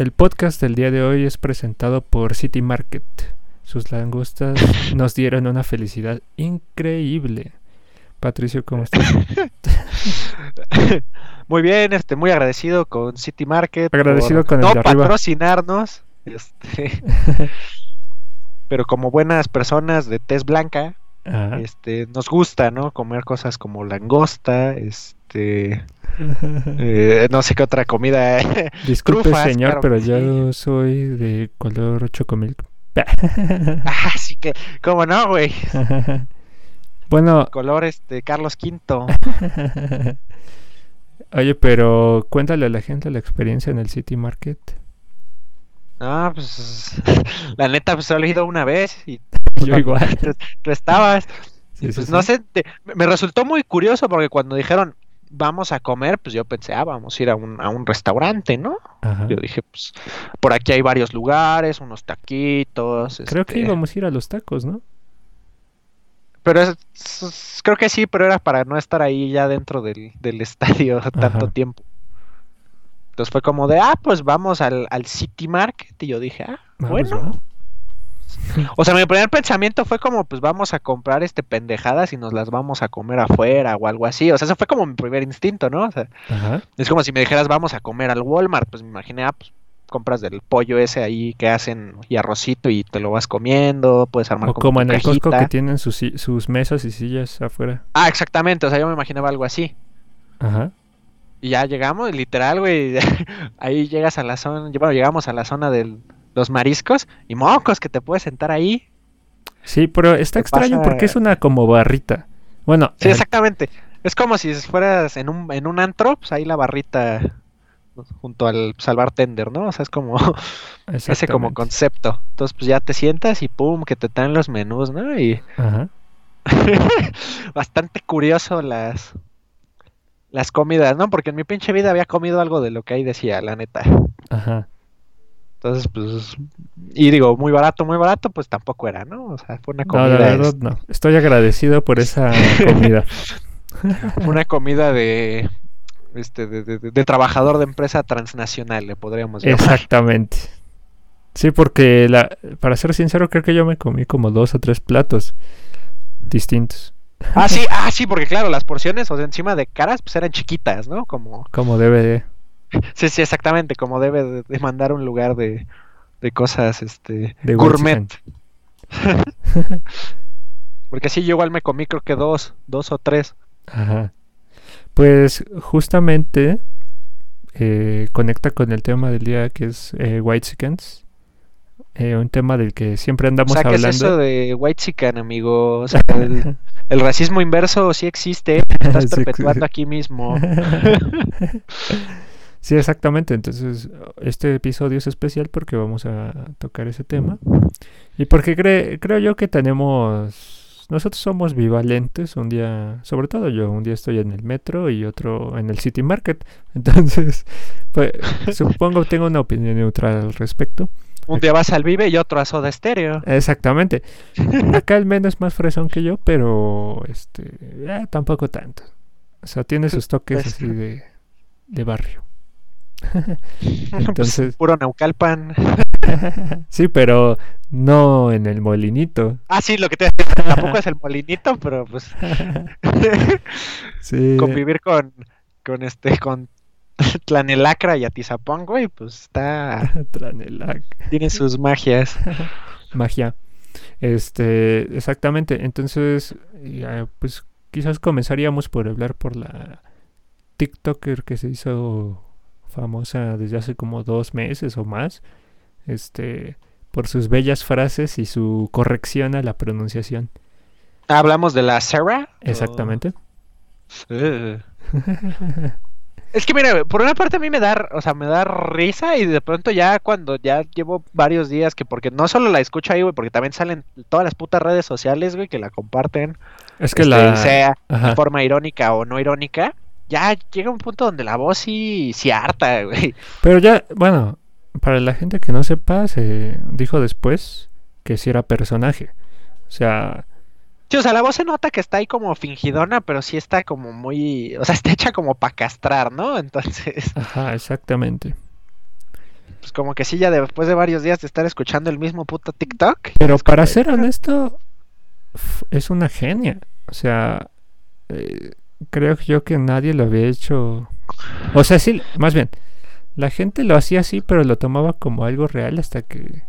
El podcast del día de hoy es presentado por City Market. Sus langostas nos dieron una felicidad increíble. Patricio, ¿cómo estás? Muy bien, este, muy agradecido con City Market. Agradecido por con el no de arriba. patrocinarnos. Este, pero como buenas personas de tez blanca, Ajá. este, nos gusta, ¿no? Comer cosas como langosta, este, eh, no sé qué otra comida. Disculpe, trufas, señor, claro pero que yo soy de color chocomilk. ah, sí que, ¿cómo no, güey? bueno, Color, este, Carlos V. oye, pero cuéntale a la gente la experiencia en el City Market. Ah, pues, la neta, pues solo he ido una vez y Yo igual. tú, tú estabas. Sí, Y sí, pues sí. no sé, te- me resultó muy curioso porque cuando dijeron vamos a comer, pues yo pensé, ah, vamos a ir a un, a un restaurante, ¿no? Ajá. Yo dije, pues por aquí hay varios lugares, unos taquitos. Creo que este, íbamos a ir a los tacos, ¿no? Pero es- es- creo que sí, pero era para no estar ahí ya dentro del, del estadio tanto tiempo. Entonces fue como de, ah, pues vamos al, al City Market. Y yo dije, ah, Vamos, bueno. ¿va? O sea, mi primer pensamiento fue como, pues vamos a comprar este pendejadas y nos las vamos a comer afuera o algo así. O sea, eso fue como mi primer instinto, ¿no? O sea, Ajá. es como si me dijeras, vamos a comer al Walmart. Pues me imaginé, ah, pues compras del pollo ese ahí que hacen y arrocito y te lo vas comiendo. Puedes armar O como, como en el Costco que tienen sus, sus mesas y sillas afuera. Ah, exactamente. O sea, yo me imaginaba algo así. Ajá. Y ya llegamos, literal, güey. Ahí llegas a la zona, bueno, llegamos a la zona de los mariscos y mocos que te puedes sentar ahí. Sí, pero está ¿Qué extraño pasa? porque es una como barrita. Bueno, Sí, exactamente. Es como si fueras en un, en un antro, pues ahí la barrita junto al, pues, al bartender, ¿no? O sea, es como ese como concepto. Entonces, pues ya te sientas y pum, que te traen los menús, ¿no? Y Ajá. bastante curioso las las comidas, ¿no? Porque en mi pinche vida había comido algo de lo que ahí decía, la neta. Ajá. Entonces, pues, y digo, muy barato, muy barato, pues tampoco era, ¿no? O sea, fue una No, la comida, verdad es- no. Estoy agradecido por esa comida. una comida de, este, de- de- de trabajador de empresa transnacional, le podríamos llamar. Exactamente. Sí, porque la, para ser sincero, creo que yo me comí como dos o tres platos distintos, Ah, sí, ah, sí, porque claro, las porciones, o sea, encima de caras, pues eran chiquitas, ¿no? Como, como DVD. sí, sí, exactamente, como debe de, de mandar un lugar de, de cosas, este, De gourmet. Porque sí, yo igual me comí creo que dos, dos o tres. Ajá. Pues justamente eh, conecta con el tema del día que es eh, White Chickens. un tema del que siempre O andamos sea, ¿qué es hablando. eso de white chicken, amigo? O sea, el, el racismo inverso sí existe, estás perpetuando aquí mismo. Sí, exactamente. Entonces, este episodio es especial porque vamos a tocar ese tema. Y porque cre- creo yo que tenemos... Nosotros somos bivalentes. Un día, sobre todo yo, un día estoy en el metro y otro en el City Market. Entonces, pues, supongo tengo una opinión neutral al respecto. Un día vas al Vive y otro a Soda Stereo. Exactamente. Acá el menos es más fresón que yo, pero este eh, tampoco tanto. O sea, tiene sus toques así de, de barrio. Pues, Entonces, puro Naucalpan. sí, pero no en el molinito. Ah, sí, lo que te tampoco es el molinito, pero pues Sí. convivir con, con este, con Tlanelacra y Atizapán, güey, pues está, Tranelac. tiene sus magias. Magia. Este, exactamente. Entonces, ya, pues quizás comenzaríamos por hablar por la TikToker que se hizo famosa desde hace como dos meses o más. Este, por sus bellas frases y su corrección a la pronunciación. Hablamos de la Sarah. Exactamente. Eh. Es que mira, por una parte a mí me da, o sea, me da risa y de pronto ya cuando ya llevo varios días que porque no solo la escucho ahí, güey, porque también salen todas las putas redes sociales, güey, que la comparten, Es que este, la. sea Ajá. de forma irónica o no irónica, ya llega un punto donde la voz sí, sí harta, güey. Pero ya, bueno, para la gente que no sepa, se dijo después que si era personaje. O sea, Sí, o sea, la voz se nota que está ahí como fingidona, pero sí está como muy, o sea, está hecha como para castrar, ¿no? Entonces, ajá, exactamente. pues como que sí, ya después de varios días de estar escuchando el mismo puto TikTok. Pero para ser honesto, es una genia. O sea, eh, creo yo que nadie lo había hecho. O sea, sí, más bien, la gente lo hacía así, pero lo tomaba como algo real hasta que.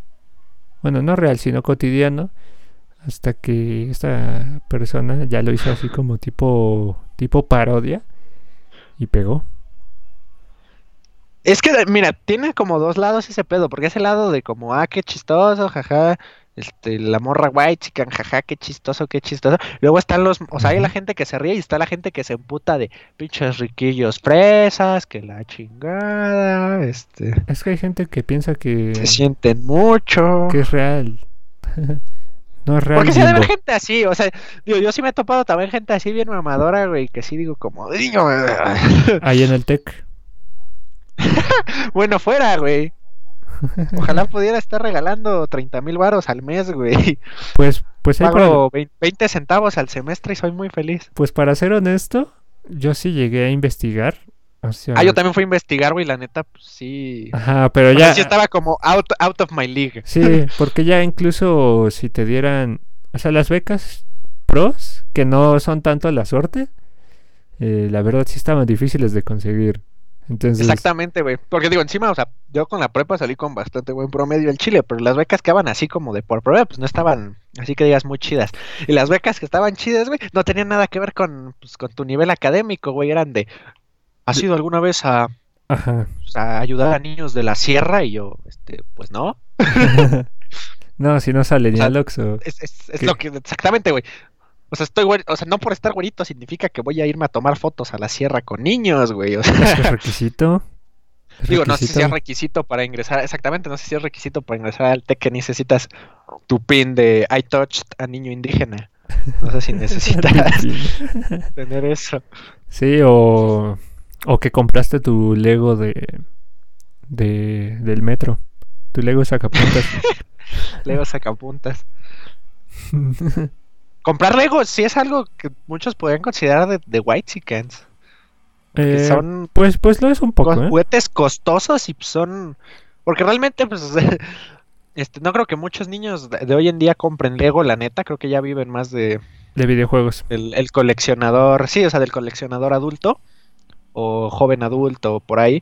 Bueno, no real, sino cotidiano. Hasta que esta persona ya lo hizo así como tipo, tipo parodia y pegó. Es que, mira, tiene como dos lados ese pedo, porque ese lado de como, ah, qué chistoso, jaja, este, la morra white chican, jaja, qué chistoso, qué chistoso. Luego están los, o sea, hay la gente que se ríe y está la gente que se emputa de pinches riquillos fresas, que la chingada, este, Es que hay gente que piensa que, se sienten mucho. que es real. no es real. Porque se ha de ver Bimbo. gente así, o sea, digo, yo sí me he topado también gente así bien mamadora, güey, que sí digo como, "Digo, Ahí en el TEC. bueno, fuera, güey. Ojalá pudiera estar regalando 30 mil varos al mes, güey. Pues, pues, para- Pago vein- 20 centavos al semestre y soy muy feliz. pues para ser honesto, yo sí llegué a investigar. O sea, Ah, yo también fui a investigar, güey, la neta, pues sí. Ajá, pero O sea, ya. sí estaba como out, out of my league. Sí, porque ya incluso si te dieran. O sea, las becas pros, que no son tanto la suerte, eh, la verdad sí estaban difíciles de conseguir. Entonces. Exactamente, güey. Porque digo, encima, o sea, yo con la prepa salí con bastante buen promedio en Chile, pero las becas que estaban así como de por prueba, pues no estaban, así que digas, muy chidas. Y las becas que estaban chidas, güey, no tenían nada que ver con, pues, con tu nivel académico, güey. Eran de, ¿has ido alguna vez a, Ajá. pues, a ayudar a niños de la sierra? Y yo, este, pues no. no, si no sale ni sea, al Oxxo. Es, es, es ¿Qué? lo que, exactamente, güey. O sea, estoy o sea, no por estar güerito significa que voy a irme a tomar fotos a la sierra con niños, güey. O sea, Es requisito. Es digo, no sé si es requisito. requisito para ingresar, exactamente, no sé si es requisito para ingresar al TEC que necesitas tu pin de I touched a niño indígena. No sé si necesitas tener eso. Sí, o, o que compraste tu Lego de, de del metro. Tu Lego sacapuntas. Lego sacapuntas. Comprar Lego sí es algo que muchos podrían considerar de, de white chickens. Eh, son pues, pues lo es un poco, co- ¿eh? juguetes costosos y son porque realmente pues este no creo que muchos niños de, hoy en día compren Lego la neta creo que ya viven más de De videojuegos. el, el coleccionador sí o sea del coleccionador adulto o joven adulto por ahí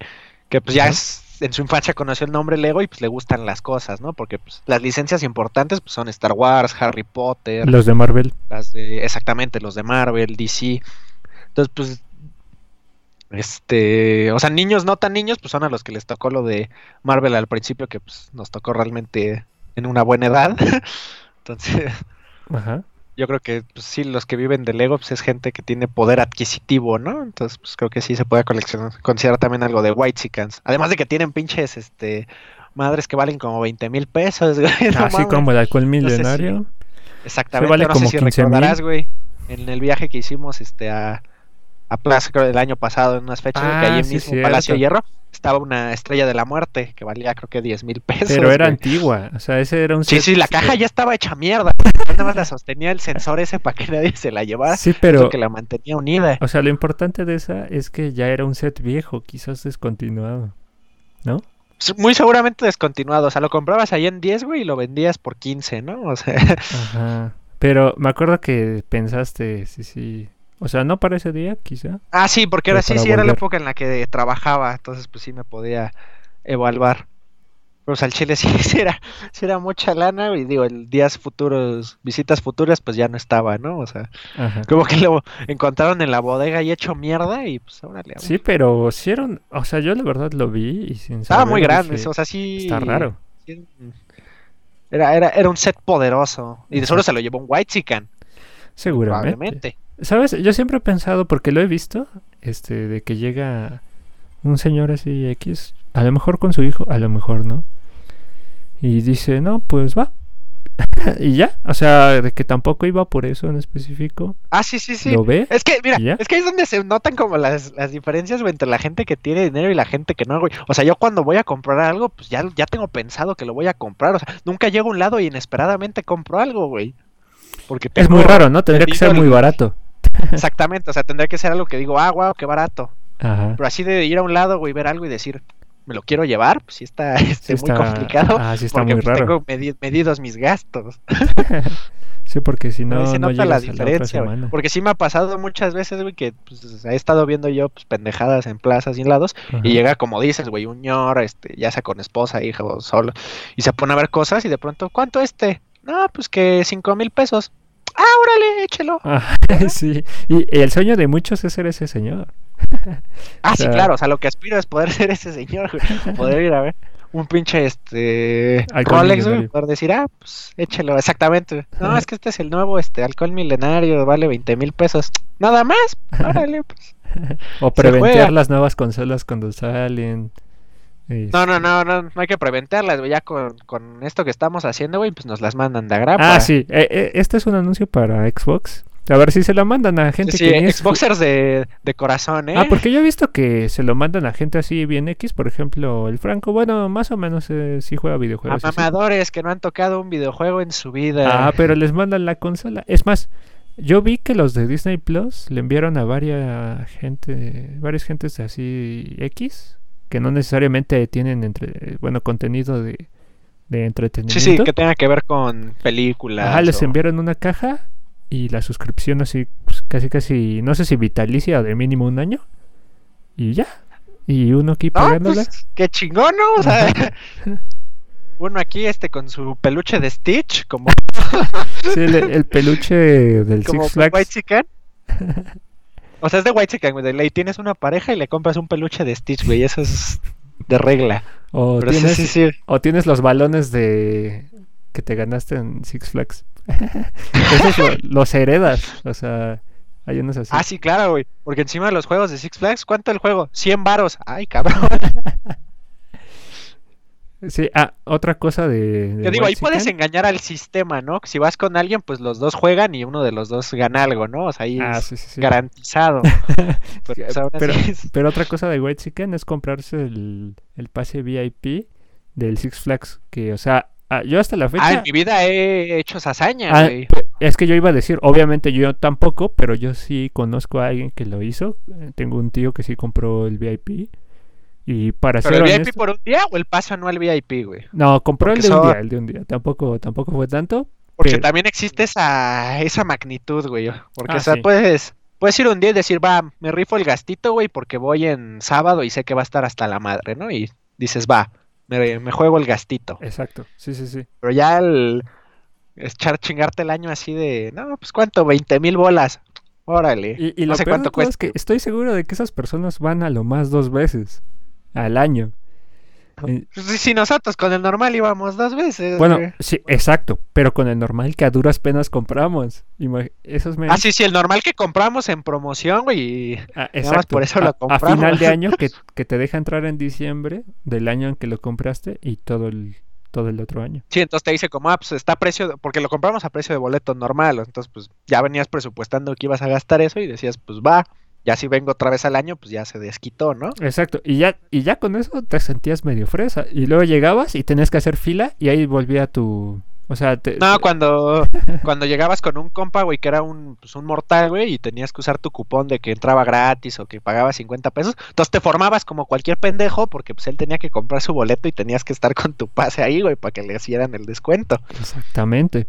que pues ya es en su infancia conoció el nombre Lego y pues le gustan las cosas no porque pues, las licencias importantes pues, son Star Wars Harry Potter Los de Marvel. las de exactamente los de Marvel, DC. Entonces, pues este, o sea, niños no tan niños, pues son a los que les tocó lo de Marvel al principio que pues nos tocó realmente en una buena edad. Entonces, Ajá. Yo creo que pues, sí los que viven de Lego pues es gente que tiene poder adquisitivo, ¿no? Entonces, pues creo que sí se puede coleccionar, considerar también algo de White Chickens. Además de que tienen pinches este madres que valen como 20 mil pesos, güey. no Así mames. como el alcohol sé si- milenario. Exactamente, vale no como sé si 15,000. recordarás, güey, en el viaje que hicimos este a, a Plaza, creo, el año pasado, en unas fechas, güey, que Ah, ahí sí, mismo cierto. Palacio de Hierro estaba una estrella de la muerte que valía creo que 10 mil pesos. Pero era güey. antigua. O sea, ese era un Sí, set- sí, la caja ya estaba hecha mierda. Nada más la sostenía el sensor ese para que nadie se la llevara. Sí, Pero que la mantenía unida. O sea, lo importante de esa es que ya era un set viejo, quizás descontinuado. ¿No? Muy seguramente descontinuado. O sea, lo comprabas ahí en 10, güey, y lo vendías por 15, ¿no? O sea, Ajá. Pero me acuerdo que pensaste, sí, sí. O sea, no para ese día, quizá. ah, sí, porque era sí, sí, era la época en la que trabajaba. Entonces, pues sí me podía evaluar. Pero, o sea, el Chile sí, sí era, sí era mucha lana, y digo, el días futuros, visitas futuras, pues ya no estaba, ¿no? O sea, Ajá. como que lo encontraron en la bodega y hecho mierda, y pues órale. Sí, pero sí era un- O sea, yo la verdad lo vi y sin Estaba saber muy grande, dije, o sea, sí. Está raro. sí, Era, era, era un set poderoso. Y de solo se lo llevó un White Chicken, Seguramente. probablemente. ¿Sabes? Yo siempre he pensado, porque lo he visto, este, de que llega un señor así X, a lo mejor con su hijo, a lo mejor no. Y dice, no, pues va. y ya, o sea, de que tampoco iba por eso en específico. Ah, sí, sí, sí. Lo ve. Es que, mira, es que ahí es donde se notan como las, las diferencias güey, entre la gente que tiene dinero y la gente que no, güey. O sea, yo cuando voy a comprar algo, pues ya, ya tengo pensado que lo voy a comprar. O sea, nunca llego a un lado y inesperadamente compro algo, güey. Porque Es muy raro, ¿no? Tendría que ser muy barato. Exactamente, o sea, tendría que ser algo que digo, ah, wow, qué barato. Ajá. Pero así de ir a un lado, güey, ver algo y decir, me lo quiero llevar, pues sí está, este, Sí está- muy complicado. ah, sí está porque muy pues, raro. tengo medi- medidos mis gastos. Sí, porque si no, se no nota la la diferencia, semana. Porque sí me ha pasado muchas veces, güey, que pues, he estado viendo yo pues, pendejadas en plazas y en lados. Ajá. Y llega, como dices, güey, un ñor, este, ya sea con esposa, hija o solo. Y se pone a ver cosas y de pronto, ¿cuánto este? No, pues que cinco mil pesos. Ah, órale, échelo. Ah, sí. Y el sueño de muchos es ser ese señor. Ah, O sí, claro, o sea, lo que aspiro es poder ser ese señor. Poder ir a ver un pinche, este, Alcohol Rolex, güey, poder decir, ah, pues échelo, exactamente. No, es que este es el nuevo, este, alcohol milenario, vale 20 mil pesos. Nada más, órale, pues. O preventear las nuevas consolas cuando salen. Este, No, no, no, no, no hay que preventarlas, güey, ya con, con esto que estamos haciendo, güey, pues nos las mandan de agrapa. Ah, sí. eh, eh, este es un anuncio para Xbox. A ver si se lo mandan a gente Sí, que es- Xboxers de, de corazón, ¿eh? Ah, porque yo he visto que se lo mandan a gente así bien X, por ejemplo, el Franco, bueno, más o menos eh, sí juega A videojuegos. así. mamadores que no han tocado un videojuego en su vida. Ah, pero les mandan la consola. Es más, yo vi que los de Disney Plus le enviaron a varias gente, varias gentes así X, que no necesariamente tienen entre, bueno, contenido de, de Sí, entretenimiento. sí, que tenga que ver con películas. Ajá, les o- enviaron una caja y la suscripción así, pues, casi casi, no sé si vitalicia o de mínimo un año. Y ya. Y uno aquí No, pagándola. pues qué chingón, ¿no? O sea, uno aquí este con su peluche de Stitch, como, Sí, el, el peluche del como Six Flags. White Chicken. O sea, es de White Chicken, güey. De ley tienes una pareja y le compras un peluche de Stitch, güey. Eso es de regla. O Pero tienes, sí, sí. o tienes los balones de que te ganaste en Six Flags. Lo- los heredas. O sea, hay unos así. Ah, sí, claro, güey. Porque encima de los juegos de Six Flags, ¿cuánto el juego? 100 varos. Ay, cabrón. Sí, ah, otra cosa de. de Yo digo, ahí puedes engañar al sistema, ¿no? Si vas con alguien, pues los dos juegan y uno de los dos gana algo, ¿no? O sea, ahí Ah, es sí, sí, sí. garantizado. Pero, pues, Pero, es- pero otra cosa de White Chicken es comprarse el, el pase VIP del Six Flags. Que, o sea, ah, yo hasta la fecha. Ah, en mi vida he hecho esa hazaña, Ah, güey. pe- es que yo iba a decir, obviamente yo tampoco, pero yo sí conozco a alguien que lo hizo. Eh, Tengo un tío que sí compró el VIP. Y para ¿Pero ser el VIP honesto- por un día o el pase anual VIP, güey? No, compró el de un día, el de un día. Tampoco, tampoco fue tanto. Porque Pero- también existe esa, esa magnitud, güey. Porque, Ah, o sea, sí. puedes, puedes ir un día y decir, va, me rifo el gastito, güey, porque voy en sábado y sé que va a estar hasta la madre, ¿no? Y dices, va, me, me juego el gastito. Exacto, sí, sí, sí. Pero ya el echar chingarte el año así de, no, pues cuánto, 20 mil bolas. Órale. Y, y no lo sé peor de cuánto todo es cuesta. que estoy seguro de que esas personas van a lo más dos veces al año. Eh, Pues, Si, nosotros con el normal íbamos dos veces. Bueno, güey. sí, exacto, pero con el normal que a duras penas compramos. Esos me... Ah, sí, sí, el normal que compramos en promoción, güey. Ah, exacto. por eso a, lo a compramos. final de año que, que te deja entrar en diciembre del año en que lo compraste y todo el, todo el otro año. Sí, entonces te dice como, ah, pues está a precio, porque lo compramos a precio de boleto normal, entonces pues ya venías presupuestando que ibas a gastar eso y decías, pues va, ya si vengo otra vez al año, pues ya se desquitó, ¿no? Exacto, y ya, y ya con eso te sentías medio fresa. Y luego llegabas y tenías que hacer fila y ahí volvía tu... O sea, te, No, te- cuando, cuando llegabas con un compa, güey, que era un, pues, un mortal, güey, y tenías que usar tu cupón de que entraba gratis o que pagaba 50 pesos, entonces te formabas como cualquier pendejo porque pues él tenía que comprar su boleto y tenías que estar con tu pase ahí, güey, para que le hicieran el descuento. Exactamente.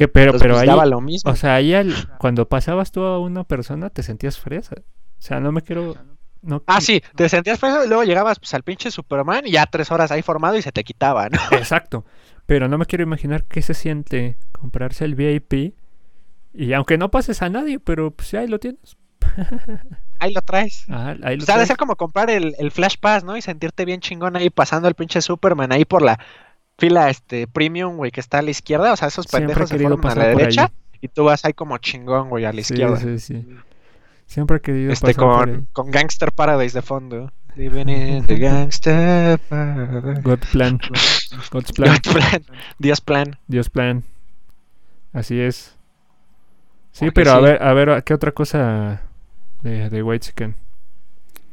Que, pero, Entonces, pero pues, ahí, daba lo mismo. o sea, ahí al- cuando pasabas tú a una persona te sentías fresa. O sea, no me quiero... No, Ah, sí, te sentías preso y luego llegabas pues al pinche Superman y ya tres horas ahí formado y se te quitaba, ¿no? Exacto. Pero no me quiero imaginar qué se siente comprarse el VIP. Y aunque no pases a nadie, pero pues ahí lo tienes. Ahí lo traes. Ajá, ahí lo O sea, ha de traes. ser como comprar el, el Flash Pass, ¿no? Y sentirte bien chingón ahí pasando el pinche Superman ahí por la fila este premium, güey, que está a la izquierda. O sea, esos Siempre pendejos se forman a la derecha ahí. y tú vas ahí como chingón, güey, a la Sí, izquierda. sí, sí. Siempre he querido Este pasar por ahí. con, con Gangster Paradise de fondo. Living in the Gangster Paradise. God plan. God's plan. Dios plan. Dios plan. Dios plan. Así es. Sí, Porque pero a ver, a ver, ¿qué otra cosa de, de White Chicken?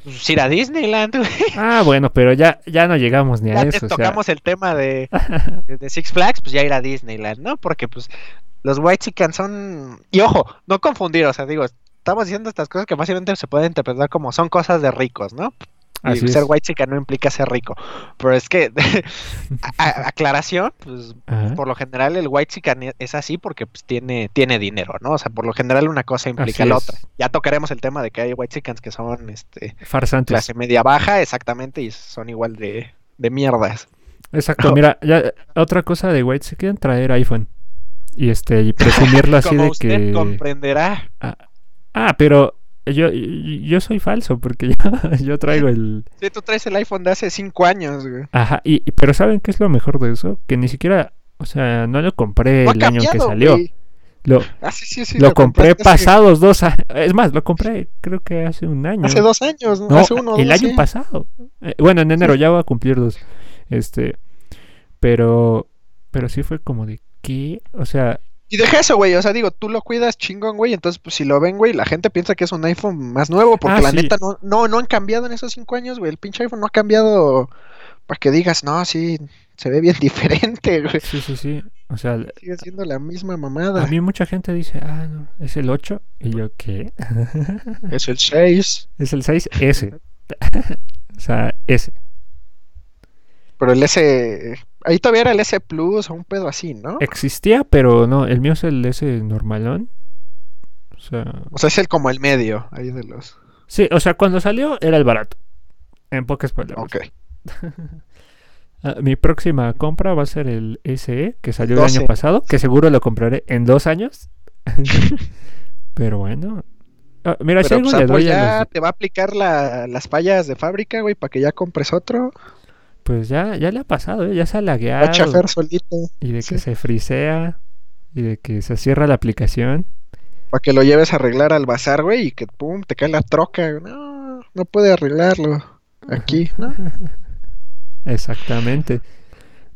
Pues ir a Disneyland, güey. Ah, bueno, pero ya, ya no llegamos ni a Ya eso. o sea, tocamos el tema de, de- de Six Flags, pues ya ir a Disneyland, ¿no? Porque pues los White Chicken son... Y ojo, no confundir, o sea, digo, estamos diciendo estas cosas que básicamente se pueden interpretar como son cosas de ricos, ¿no? Y Así ser es. white chica no implica ser rico. Pero es que, a- aclaración, pues Ajá. por lo general el white chica es así porque pues, tiene, tiene dinero, ¿no? O sea, por lo general una cosa implica Así la es. otra. Ya tocaremos el tema de que hay white chicans que son este, Farsantes. clase media baja, exactamente, y son igual de, de mierdas. Exacto, mira, ya otra cosa de White quieren traer iPhone. Y este, y presumirlo así Como de usted que. comprenderá. Ah, pero yo, yo soy falso porque yo, yo traigo el. Sí, tú traes el iPhone de hace cinco años, güey. Ajá, y, pero ¿saben qué es lo mejor de eso? Que ni siquiera, o sea, no lo compré No el año que salió. güey. Lo, Ah, sí, sí, sí, lo compré pasados dos años. Es más, lo compré creo que hace un año. Hace dos años, ¿no? No, hace uno. el dos, año pasado. Eh, bueno, en enero ya va a cumplir dos. Este, pero, pero sí fue como de ¿qué? O sea, Y deja eso, güey. O sea, digo, tú lo cuidas chingón, güey. Entonces, pues si lo ven, güey, la gente piensa que es un iPhone más nuevo. Porque Ah, la sí. neta no, no, no han cambiado en esos cinco años, güey. El pinche iPhone no ha cambiado para que digas, no, sí, se ve bien diferente, güey. sí, sí, sí. O sea, Sigue siendo la misma a mamada. mí mucha gente dice, ah, no, es el 8. Y yo, ¿qué? Es el 6. es el 6S. o sea, S. Pero el S. Ahí todavía era el S Plus o un pedo así, ¿no? Existía, pero no, el mío es el S normalón. O sea, O sea, es el como el medio ahí de los. sí, o sea, cuando salió era el barato. En pocas palabras. Ok. Ah, mi próxima compra va a ser el SE, que salió el 12. año pasado, que seguro lo compraré en dos años. Pero bueno. Ah, mira, si algo pues, le doy a ya los- te va a aplicar la- las fallas de fábrica, güey, para que ya compres otro. Pues ya, ya le ha pasado, ¿eh? ya se ha Va a lagueado. chafer solito. Y de sí. que se frisea. Y de que se cierra la aplicación. Para que lo lleves a arreglar al bazar, güey, y que pum, te cae la troca. No, no puede arreglarlo. Aquí, ¿no? Exactamente.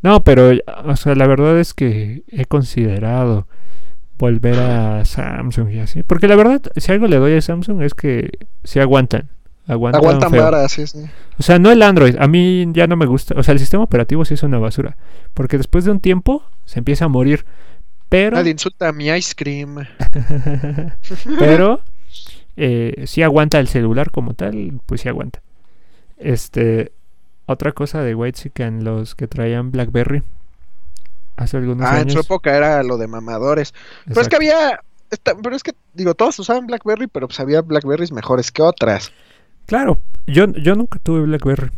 No, pero, o sea, la verdad es que he considerado volver a Samsung y así. Porque la verdad, si algo le doy a Samsung es que sí aguantan. Aguantan, Aguantan vara, sí, sí. O sea, no el Android. A mí ya no me gusta. O sea, el sistema operativo sí es una basura. Porque después de un tiempo se empieza a morir. Pero, Nadie insulta a mi ice cream. pero eh, sí aguanta el celular como tal. Pues sí aguanta. Este, otra cosa de Whitezican, los que traían BlackBerry. Hace algunos Ah, en años. su época era lo de mamadores. Pero es que había. pero es que, digo, todos usaban Blackberry, pero pues había Blackberries mejores que otras. Claro, yo, yo nunca tuve BlackBerry.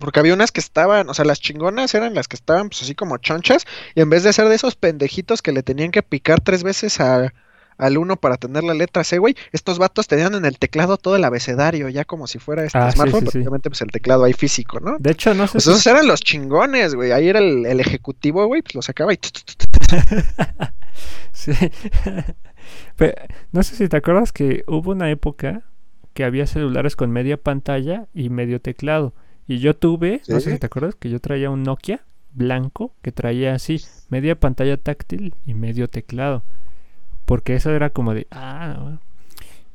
Porque había unas que estaban, o sea, las chingonas eran las que estaban, pues así como chonchas, y en vez de ser de esos pendejitos que le tenían que picar tres veces a- al uno para tener la letra C, güey, estos vatos tenían en el teclado todo el abecedario, ya como si fuera este Ah, smartphone, sí, sí. obviamente pues el teclado ahí físico, ¿no? De hecho, no sé Pues si- esos eran los chingones, güey, ahí era el, el ejecutivo, güey, pues lo sacaba y... Sí. No sé si te acuerdas que hubo una época que había celulares con media pantalla y medio teclado. Y yo tuve, no sé si te acuerdas, que yo traía un Nokia blanco que traía así, media pantalla táctil y medio teclado. Porque eso era como de, ah, no".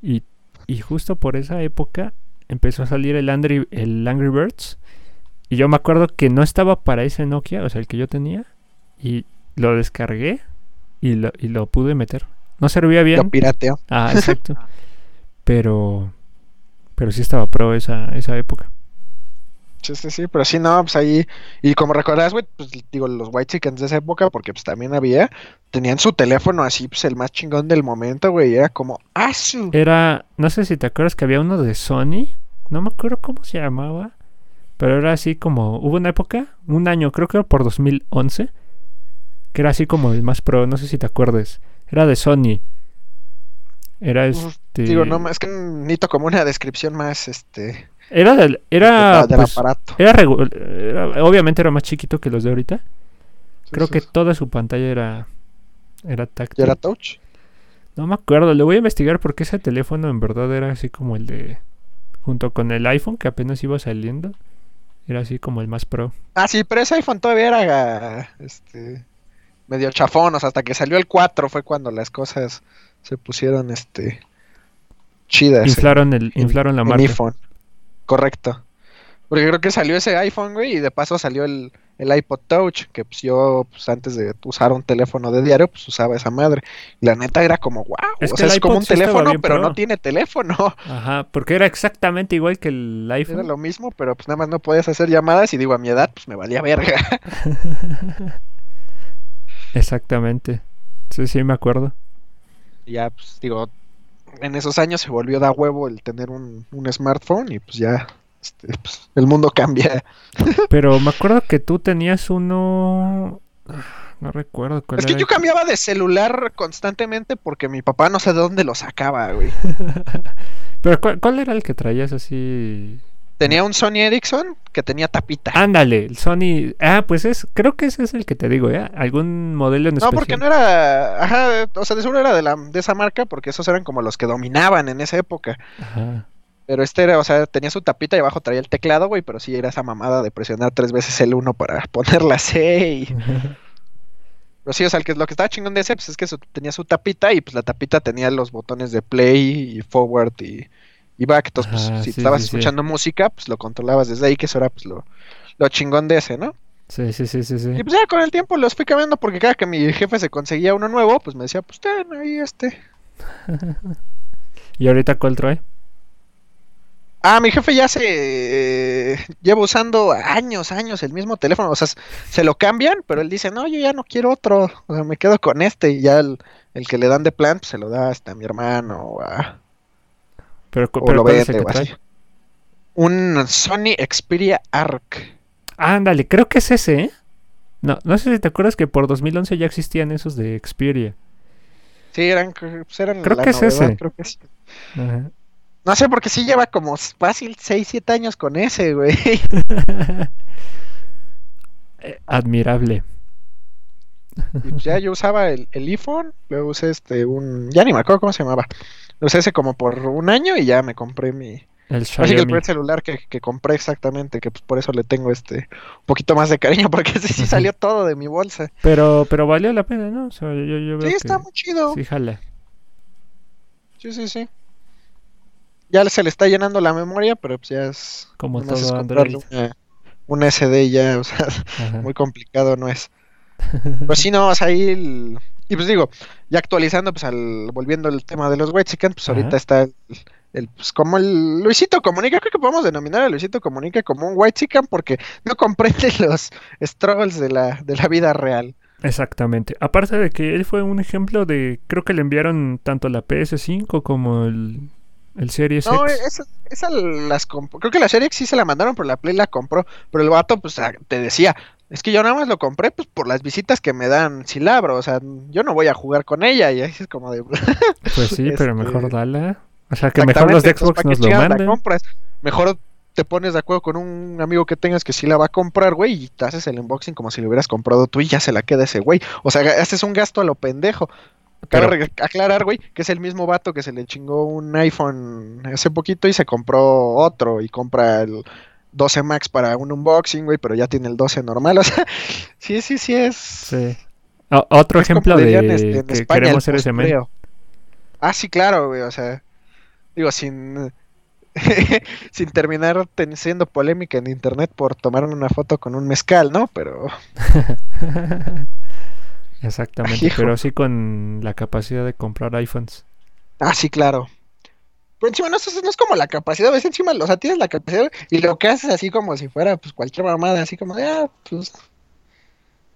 y, y justo por esa época empezó a salir el Angry, el Angry Birds. Y yo me acuerdo que no estaba para ese Nokia, o sea, el que yo tenía. Y lo descargué y lo, y lo pude meter. No servía Lo bien. pirateo. Ah, exacto. pero, pero sí estaba pro esa, esa época. Sí, sí, sí, pero sí, no, pues ahí, y como recordarás, güey, pues digo, los White Chickens de esa época, porque pues también había, tenían su teléfono así, pues el más chingón del momento, güey, era como, ¡ah, su! Era, no sé si te acuerdas que había uno de Sony. No me acuerdo cómo se llamaba. Pero era así como, hubo una época, un año, creo que era por 2011. Que era así como el más pro, no sé si te acuerdas. Era de Sony. Era este... Digo, no, es que necesito como una descripción más, este, Era del, era, del pues, aparato. era, era- obviamente era más chiquito que los de ahorita. Sí, Creo sí, que sí. toda su pantalla era era táctil. ¿Ya era touch? No me acuerdo, le voy a investigar porque ese teléfono en verdad era así como el de junto con el iPhone que apenas iba saliendo. Era así como el más pro. Ah, sí, pero ese iPhone todavía era, este, medio chafón, o sea, hasta que salió el 4 fue cuando las cosas se pusieron, este, chidas. Inflaron el en- inflaron la marca. iPhone. Correcto. Porque creo que salió ese iPhone, güey, y de paso salió el, el iPod Touch, que pues yo pues antes de usar un teléfono de diario, pues usaba esa madre. La neta era como, wow, Es o sea, es como un sí teléfono, pero pro. no tiene teléfono. Ajá, porque era exactamente igual que el Era iPhone. lo mismo, pero pues nada más no podías hacer llamadas y digo, a mi edad pues me valía verga. Exactamente. Sí, sí, me acuerdo. Ya, pues digo, en esos años se volvió da huevo el tener un, un smartphone y pues ya, este, pues, el mundo cambia. Pero me acuerdo que tú tenías uno... No recuerdo cuál Es que era yo el- cambiaba de celular constantemente porque mi papá no sé de dónde lo sacaba, güey. Pero ¿cuál, cuál era el que traías así? Tenía un Sony Ericsson que tenía tapita. Ándale, el Sony... Ah, pues es... Creo que ese es el que te digo, ¿eh? Algún modelo en No, especial. porque no era, ajá, o sea, de seguro era de la de esa marca porque esos eran como los que dominaban en esa época. Ajá. Pero este era, o sea, tenía su tapita y abajo traía el teclado, güey, pero sí era esa mamada de presionar tres veces el uno para poner la C y... Pero sí, o sea, el que, lo que estaba chingón de ese, pues es que su- tenía su tapita y pues la tapita tenía los botones de play y forward y, y back. Entonces, pues si sí, estabas sí, sí. escuchando música, pues lo controlabas desde ahí, que eso era pues lo, lo chingón de ese, ¿no? Sí, sí, sí, sí, sí. Y pues ya con el tiempo los fui cambiando porque cada que mi jefe se conseguía uno nuevo, pues me decía, pues ten ahí este. ¿Y ahorita cuál trae? Ah, mi jefe ya se eh, lleva usando años, años el mismo teléfono. O sea, se lo cambian, pero él dice, no, yo ya no quiero otro. O sea, me quedo con este. Y ya el, el que le dan de plan, pues se lo da hasta a mi hermano o, a- Pero, o pero lo ¿cuál es vende que trae? Un Sony Xperia Arc. Ándale, creo que es ese, ¿eh? No, no sé si te acuerdas que por 2011 ya existían esos de Xperia. Sí, eran, pues eran Creo la que es ese. creo que. Ajá. No sé, porque sí lleva como fácil 6, 7 años con ese, güey. Eh, Admirable. Pues ya yo usaba el, el iPhone, luego usé este un, ya ni me acuerdo cómo se llamaba. Lo usé ese como por un año y ya me compré mi, El así que el primer celular que, que compré exactamente, que pues por eso le tengo este un poquito más de cariño, porque ese sí salió todo de mi bolsa. Pero, pero valió la pena, ¿no? O sea, yo, yo veo Sí, que está muy chido. sí jala. Sí, sí, sí. Ya se le está llenando la memoria, pero pues ya es Como es todo comprarle Android. una, una SD ya, o sea, Ajá. muy complicado no es. Pues sí, no, o sea, ahí el- Y pues digo, ya actualizando, pues al volviendo al tema de los Whitezican, pues ahorita está el, el, pues como el Luisito Comunica, creo que podemos denominar a Luisito Comunica como un Whitezican porque no comprende los struggles de la, de la vida real. Exactamente. Aparte de que él fue un ejemplo de. Creo que le enviaron tanto la PS5 como el, el Series No, X. esa, esa las compró. Creo que la serie X sí se la mandaron, pero la Play la compró. Pero el vato, pues te decía, es que yo nada más lo compré pues por las visitas que me dan Silabro. O sea, yo no voy a jugar con ella. Y ahí es como de. Pues sí, pero este- mejor dala. O sea, que mejor los de entonces, Xbox ¿para qué nos lo manden. compras? Mejor te pones de acuerdo con un amigo que tengas que sí la va a comprar, güey, y te haces el unboxing como si lo hubieras comprado tú y ya se la queda ese güey. O sea, haces un gasto a lo pendejo. Pero- aclarar, güey, que es el mismo vato que se le chingó un iPhone hace poquito y se compró otro y compra el 12 Max para un unboxing, güey, pero ya tiene el 12 normal. O sea, sí, sí, sí es. Sí. O- otro es ejemplo de este, en que España, queremos ser ese. Ah, sí, claro, güey, o sea, digo, sin, sin terminar ten- siendo polémica en internet por tomar una foto con un mezcal, ¿no? Pero, Exactamente, pero sí con la capacidad de comprar iPhones. ah, sí, claro. Pero encima no es, no es como la capacidad, ves encima, o sea, tienes la capacidad y lo que haces así como si fuera, pues, cualquier mamada, así como de, ah, pues...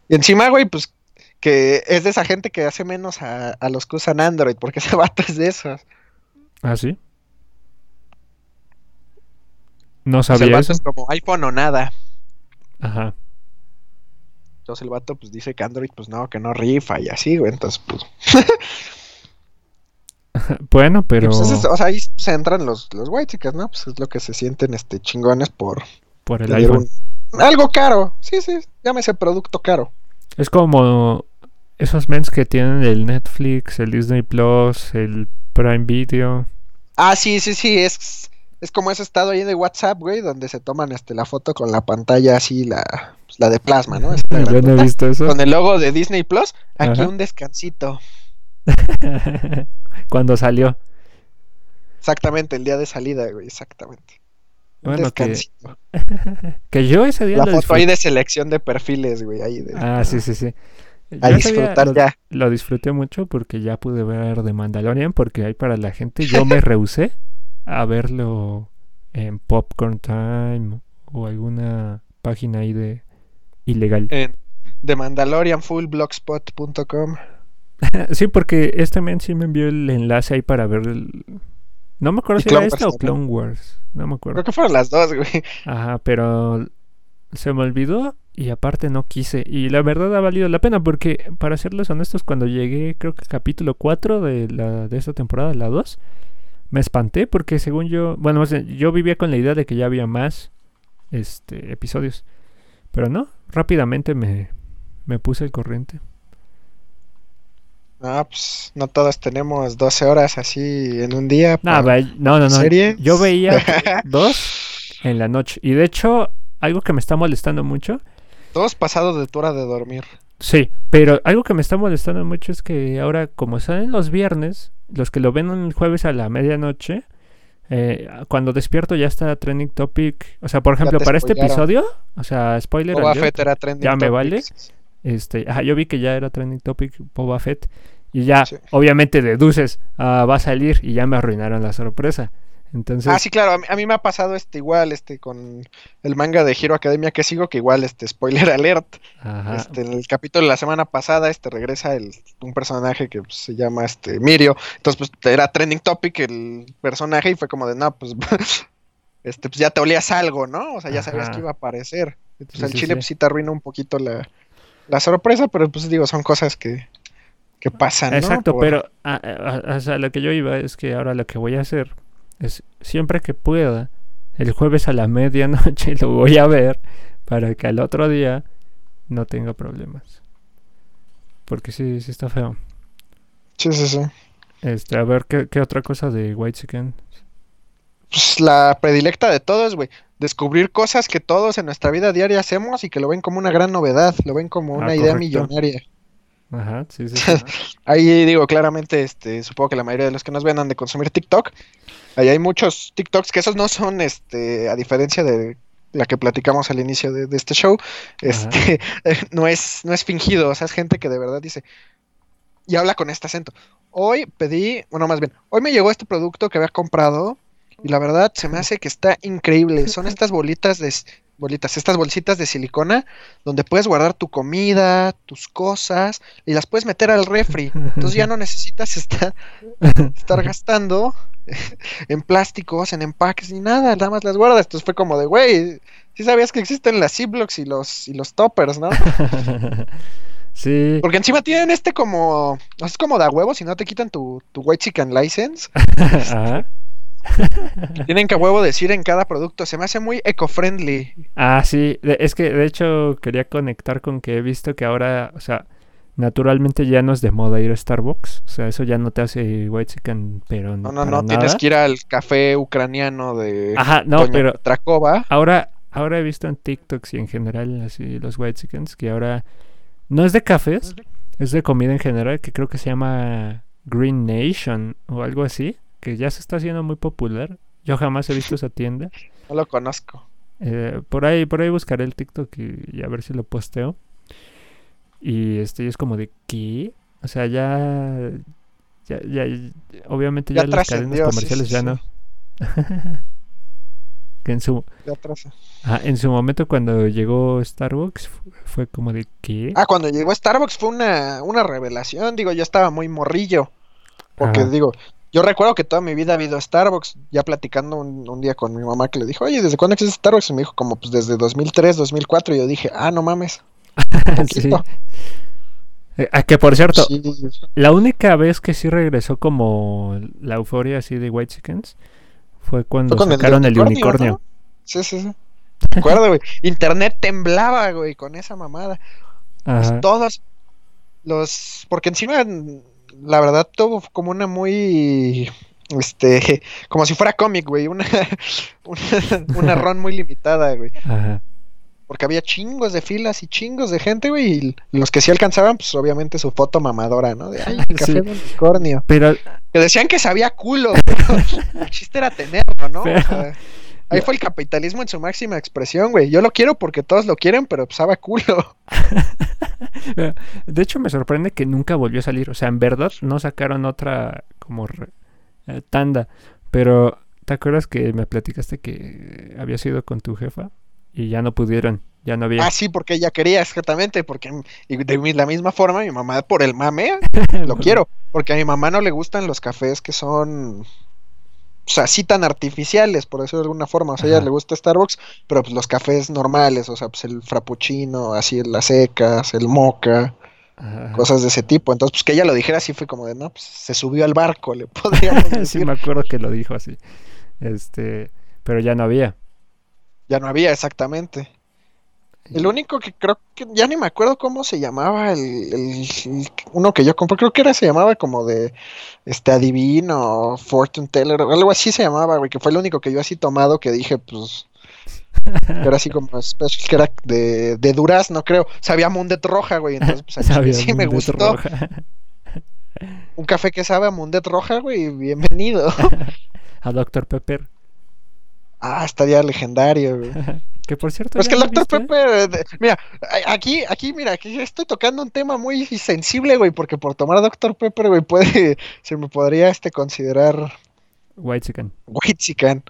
Y encima, güey, pues, que es de esa gente que hace menos a, a los que usan Android, porque ese vato es de esos. ¿Ah, sí? No el sabía vato eso. es como iPhone o nada. Ajá. Entonces el vato pues dice que Android pues no, que no rifa y así, güey. Entonces pues... Bueno, y, pero pues, es- o sea, ahí se entran los, los whitechicas, ¿no? Pues es lo que se sienten este chingones por por el tener iPhone. un- algo caro. Sí, sí, llámese producto caro. Es como esos mens que tienen el Netflix, el Disney Plus, el Prime Video. Ah, sí, sí, sí, es, es como ese estado ahí de WhatsApp, güey, donde se toman este la foto con la pantalla así, la, pues, la de plasma, ¿no? Esa Yo no he grandota, visto eso. Con el logo de Disney Plus, aquí Ajá. un descansito. Cuando salió. Exactamente, el día de salida, güey, exactamente. Bueno, que, que yo ese día La lo foto ahí de selección de perfiles, güey, ahí de- Ah, sí, sí, sí. Yo a día disfrutar lo, ya. lo disfruté mucho porque ya pude ver The Mandalorian porque hay para la gente. Yo me rehusé a verlo en Popcorn Time o alguna página ahí de ilegal. En The Mandalorian fullblogspot.com. Sí, porque este men sí me envió el enlace ahí para ver el... No me acuerdo si era Wars o Clone Wars. No me acuerdo. Creo que fueron las dos, güey. Ajá, pero se me olvidó y aparte no quise. Y la verdad ha valido la pena porque, para serles honestos, cuando llegué, creo que capítulo 4 de, la, de esta temporada, la 2, me espanté porque según yo, bueno, yo vivía con la idea de que ya había más este, episodios. Pero no, rápidamente me, me puse al corriente. No, pues no todos tenemos 12 horas así en un día. No, para- no, no. Yo veía dos en la noche. Y de hecho, algo que me está molestando mucho Todos pasados de tu hora de dormir. Sí, pero algo que me está molestando mucho es que ahora, como salen los viernes, los que lo ven el jueves a la medianoche, eh, cuando despierto ya está trending topic. O sea, por ejemplo, para este episodio, o sea, spoiler Boba alert, Fett era trending ya me vale. este, ajá, yo vi que ya era trending topic Boba Fett y ya, Sí. obviamente deduces, ah, va a salir y ya me arruinaron la sorpresa. Entonces, Ah, sí, claro, a mí, a mí me ha pasado este igual, este, con el manga de Hero Academia que sigo, que igual, este, spoiler alert, ajá, este, en el capítulo de la semana pasada, este, regresa el, un personaje que pues, se llama, este, Mirio, entonces, pues, era trending topic el personaje y fue como de, no, pues, este, pues ya te olías algo, ¿no? O sea, ya sabías Ajá. que iba a aparecer. Entonces, Sí, al sí, chile, sí. pues, sí te arruina un poquito la, la sorpresa, pero, pues, digo, son cosas que, que pasan, ¿no? Exacto, Por- pero a, a- a- o sea, lo que yo iba es que ahora lo que voy a hacer es siempre que pueda, el jueves a la medianoche lo voy a ver para que al otro día no tenga problemas. Porque sí, sí está feo. Sí, sí, sí. Este, a ver, ¿qué, qué otra cosa de White Chicken? pues, la predilecta de todos, güey. Descubrir cosas que todos en nuestra vida diaria hacemos y que lo ven como una gran novedad, lo ven como Ah, una idea millonaria. Ajá, sí, sí. sí. Ahí digo, claramente, este, supongo que la mayoría de los que nos ven han de consumir TikTok. Ahí hay muchos TikToks que esos no son, este, a diferencia de la que platicamos al inicio de, de este show, este, no es, no es fingido, o sea, es gente que de verdad dice, y habla con este acento. Hoy pedí, bueno, más bien, hoy me llegó este producto que había comprado y la verdad se me hace que está increíble. Son estas bolitas de bolitas, estas bolsitas de silicona donde puedes guardar tu comida, tus cosas y las puedes meter al refri. Entonces ya no necesitas estar, estar gastando en plásticos, en empaques ni nada, nada más las guardas. Entonces fue como de, güey, sí sabías que existen las Ziplocs y los y los toppers, ¿no? sí. Porque encima tienen este como, es como da huevo, si no te quitan tu, tu white chicken license. Ajá. Tienen que a huevo decir en cada producto. Se me hace muy eco-friendly. Ah, sí, es que de hecho quería conectar con que he visto que ahora, o sea, naturalmente ya no es de moda ir a Starbucks, o sea, eso ya no te hace white chicken, pero No, no, para no. Tienes que ir al café ucraniano de Ajá, no, Doña pero Petracova. ahora, ahora he visto en TikToks y en general así los white chickens que ahora no es de cafés, es de comida en general que creo que se llama Green Nation o algo así, que ya se está haciendo muy popular. Yo jamás he visto esa tienda. No lo conozco. Eh, por ahí, por ahí buscaré el TikTok y, y a ver si lo posteo. Y este y es como de ¿qué? O sea, ya, ya, ya, obviamente ya, Ya las cadenas sí, comerciales sí, ya no. que en su, Ya ah, en su momento cuando llegó Starbucks fu- fue como de ¿qué? Ah, cuando llegó Starbucks fue una, una revelación. Digo, yo estaba muy morrillo. Porque Ajá. digo, yo recuerdo que toda mi vida ha habido Starbucks. Ya platicando un, un día con mi mamá que le dijo, oye, ¿desde cuándo existe Starbucks? Y me dijo, como pues desde 2003, 2004. Y yo dije, ah, no mames. Sí. Eh, ah, que por cierto, Sí, la única vez que sí regresó como la euforia así de White Chickens fue cuando Fue el sacaron el unicornio. Sí, sí, sí. Me acuerdo, güey. Internet temblaba, güey, con esa mamada. Pues todos los. Porque encima, la verdad, tuvo como una muy. Este. Como si fuera cómic, güey. Una, una, una run muy limitada, güey. Ajá. Porque había chingos de filas y chingos de gente, güey. Y los que sí alcanzaban, pues obviamente su foto mamadora, ¿no? De ay, café Sí. de unicornio. Pero Que decían que sabía culo, pero el chiste era tenerlo, ¿no? O sea, Ahí fue el capitalismo en su máxima expresión, güey. Yo lo quiero porque todos lo quieren, pero pues sabe a culo. De hecho, me sorprende que nunca volvió a salir. O sea, en verdad no sacaron otra como re- eh, tanda. Pero, ¿te acuerdas que me platicaste que había sido con tu jefa? Y ya no pudieron, ya no había. Ah, sí, porque ella quería, exactamente, porque y de la misma forma, mi mamá por el mame lo quiero, porque a mi mamá no le gustan los cafés que son, o sea, así tan artificiales, por decirlo de alguna forma, o sea, a ella le gusta Starbucks, pero pues los cafés normales, o sea, pues el frappuccino, así las secas, el mocha, Ajá. cosas de ese tipo, entonces pues que ella lo dijera así fue como de, no, pues se subió al barco, le podríamos sí, decir, me acuerdo que lo dijo así. Este, pero ya no había. ya no había exactamente. El único que creo que ya ni me acuerdo cómo se llamaba el, el- el- uno que yo compré, creo que era se llamaba como de este adivino, fortune teller, o algo así se llamaba, güey, que fue el único que yo así tomado que dije, pues, que era así como special, que era de, de durazno, creo. Sabía Mundet roja, güey, entonces pues Sabía sí me gustó. roja. Un café que sabe a Mundet roja, güey, bienvenido. A Dr. Pepper. Ah, estaría legendario, güey. Que por cierto. Es que el Dr. Pepper, eh, de- mira, aquí, aquí, mira, aquí estoy tocando un tema muy sensible, güey, porque por tomar Dr. Pepper, güey, puede, se me podría, este, considerar White Chicken. whitezican,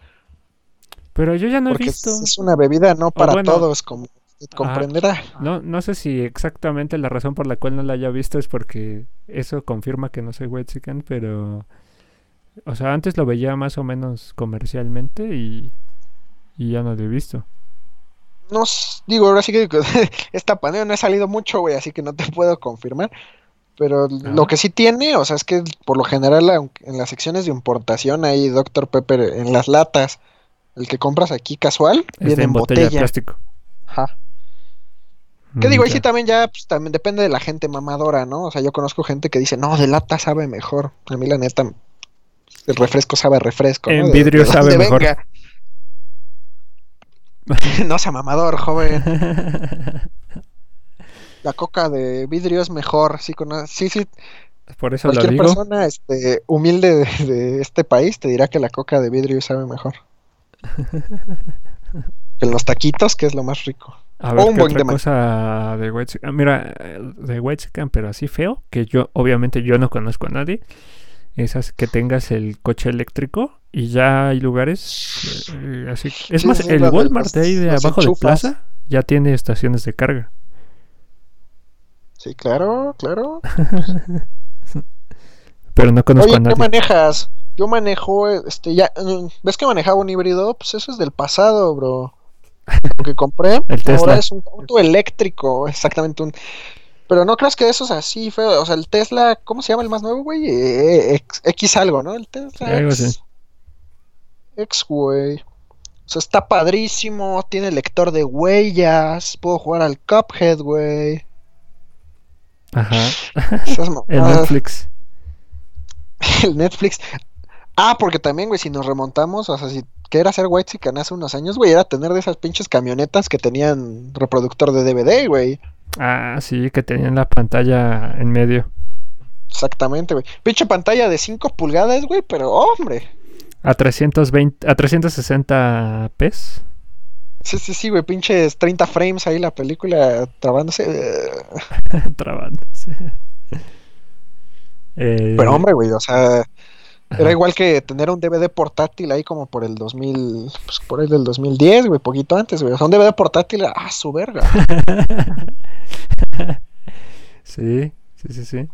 Pero yo ya no he porque visto. es una bebida no para bueno. todos, como usted comprenderá. No, no sé si exactamente la razón por la cual no la haya visto es porque eso confirma que no soy white chicken, pero. O sea, antes lo veía más o menos comercialmente y. Y ya no lo he visto. No, digo, ahora sí que esta pandemia no ha salido mucho, güey, así que no te puedo confirmar. Pero lo que sí tiene, o sea, es que por lo general en las secciones de importación hay Dr. Pepper en las latas. El que compras aquí casual Está viene en botella de plástico. Ajá. ¿Qué Mm, digo? Ahí sí también ya, pues también depende de la gente mamadora, ¿no? O sea, yo conozco gente que dice, no, de lata sabe mejor. A mí la neta, el refresco sabe a refresco. En vidrio de sabe mejor. venga. no sea mamador, joven. La coca de vidrio es mejor. Sí, cono- sí, sí. Por eso lo Cualquier digo. persona este, humilde de, de este país te dirá que la coca de vidrio sabe mejor. Que los taquitos, que es lo más rico. A O ver, un ¿qué buen otra de cosa de White? Mira, eh, de White Chicken, pero así feo, que yo, obviamente, yo no conozco a nadie. Esas que tengas el coche eléctrico y ya hay lugares eh, así. Es Sí, más, sí, el de Walmart los- de ahí de abajo de enchufas. plaza ya tiene estaciones de carga. Sí, claro, claro. Pero no conozco Oye, a ¿qué nadie. manejas? Yo manejo, este, ya, mm, ¿ves que manejaba un híbrido? Pues eso es del pasado, bro. Lo que compré El Tesla. ahora es un auto eléctrico, exactamente un... Pero no creas que eso es así, feo. O sea, el Tesla, ¿cómo se llama el más nuevo, güey? Eh, X, X algo, ¿no? El Tesla Algo X. güey. O sea, está padrísimo, tiene lector de huellas, puedo jugar al Cuphead, güey. Ajá. El. Netflix. el Netflix. Ah, porque también, güey, si nos remontamos, o sea, si que era hacer White hace unos años, güey, era tener de esas pinches camionetas que tenían reproductor de DVD, güey. Ah, sí, que tenían la pantalla en medio. Exactamente, güey. Pinche pantalla de 5 pulgadas, güey, pero hombre. A 320, a 360 pes. Sí, sí, sí, güey, pinches 30 frames ahí la película trabándose. eh. Trabándose. Eh, Pero hombre, güey, o sea. Era igual que tener un DVD portátil ahí como por el 2000, pues por ahí del 2010, güey, poquito antes, güey. O sea, un DVD portátil, ah, su verga. sí, sí, sí, sí.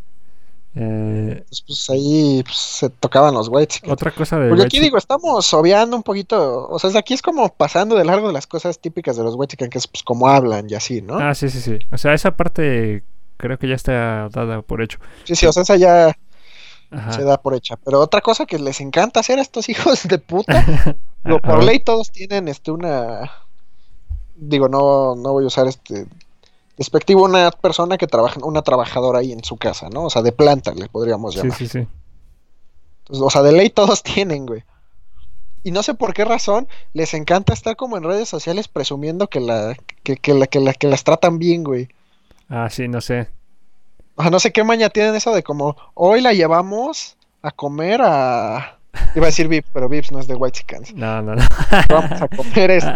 Eh, Pues, pues ahí pues, se tocaban los White Chicken. otra cosa de Porque aquí Chicken- digo, estamos obviando un poquito, o sea, aquí es como pasando de largo de las cosas típicas de los White Chicken, que es pues como hablan y así, ¿no? Ah, sí, sí, sí. O sea, esa parte creo que ya está dada por hecho. Sí, sí, o sea, esa ya Ajá. se da por hecha. Pero otra cosa que les encanta hacer a estos hijos de puta, a por ley todos tienen este una, digo, no, no voy a usar este despectivo una persona que trabaja, una trabajadora ahí en su casa, ¿no? O sea, de planta le podríamos Sí, llamar. sí, sí. Entonces, o sea, de ley todos tienen, güey. Y no sé por qué razón les encanta estar como en redes sociales presumiendo que la que, que la, que la- que las tratan bien, güey. Ah, sí, no sé. O sea, no sé qué maña tienen eso de como hoy la llevamos a comer a Iba a decir Vips, pero Vips no es de White Chickens. No, no, no. Vamos a comer esto.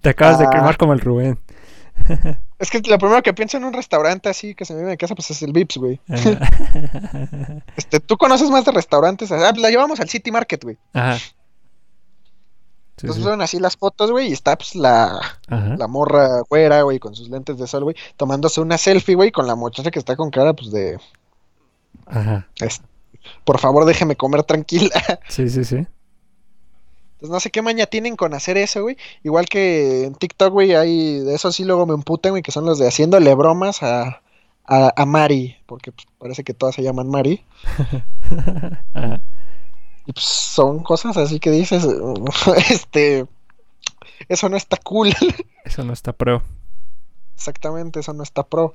Te acabas de Ah. quemar como el Rubén. Es que lo primero que pienso en un restaurante así que se me viene de casa, pues es el Vips, güey. Este, ¿tú conoces más de restaurantes? Ah, pues la llevamos al City Market, güey. Ajá. Entonces ven así las fotos, güey, y está pues la, Ajá. la morra güera, güey, con sus lentes de sol, güey, tomándose una selfie, güey, con la muchacha que está con cara, pues de, Ajá. es- por favor, déjeme comer tranquila. Sí, sí, sí. Entonces no sé qué maña tienen con hacer eso, güey. Igual que en TikTok, güey, hay, de eso sí luego me emputan, güey, que son los de haciéndole bromas a, a, a Mari, porque pues, parece que todas se llaman Mari. Ajá. Y pues son cosas así que dices, este, eso no está cool. Eso no está pro. Exactamente, eso no está pro.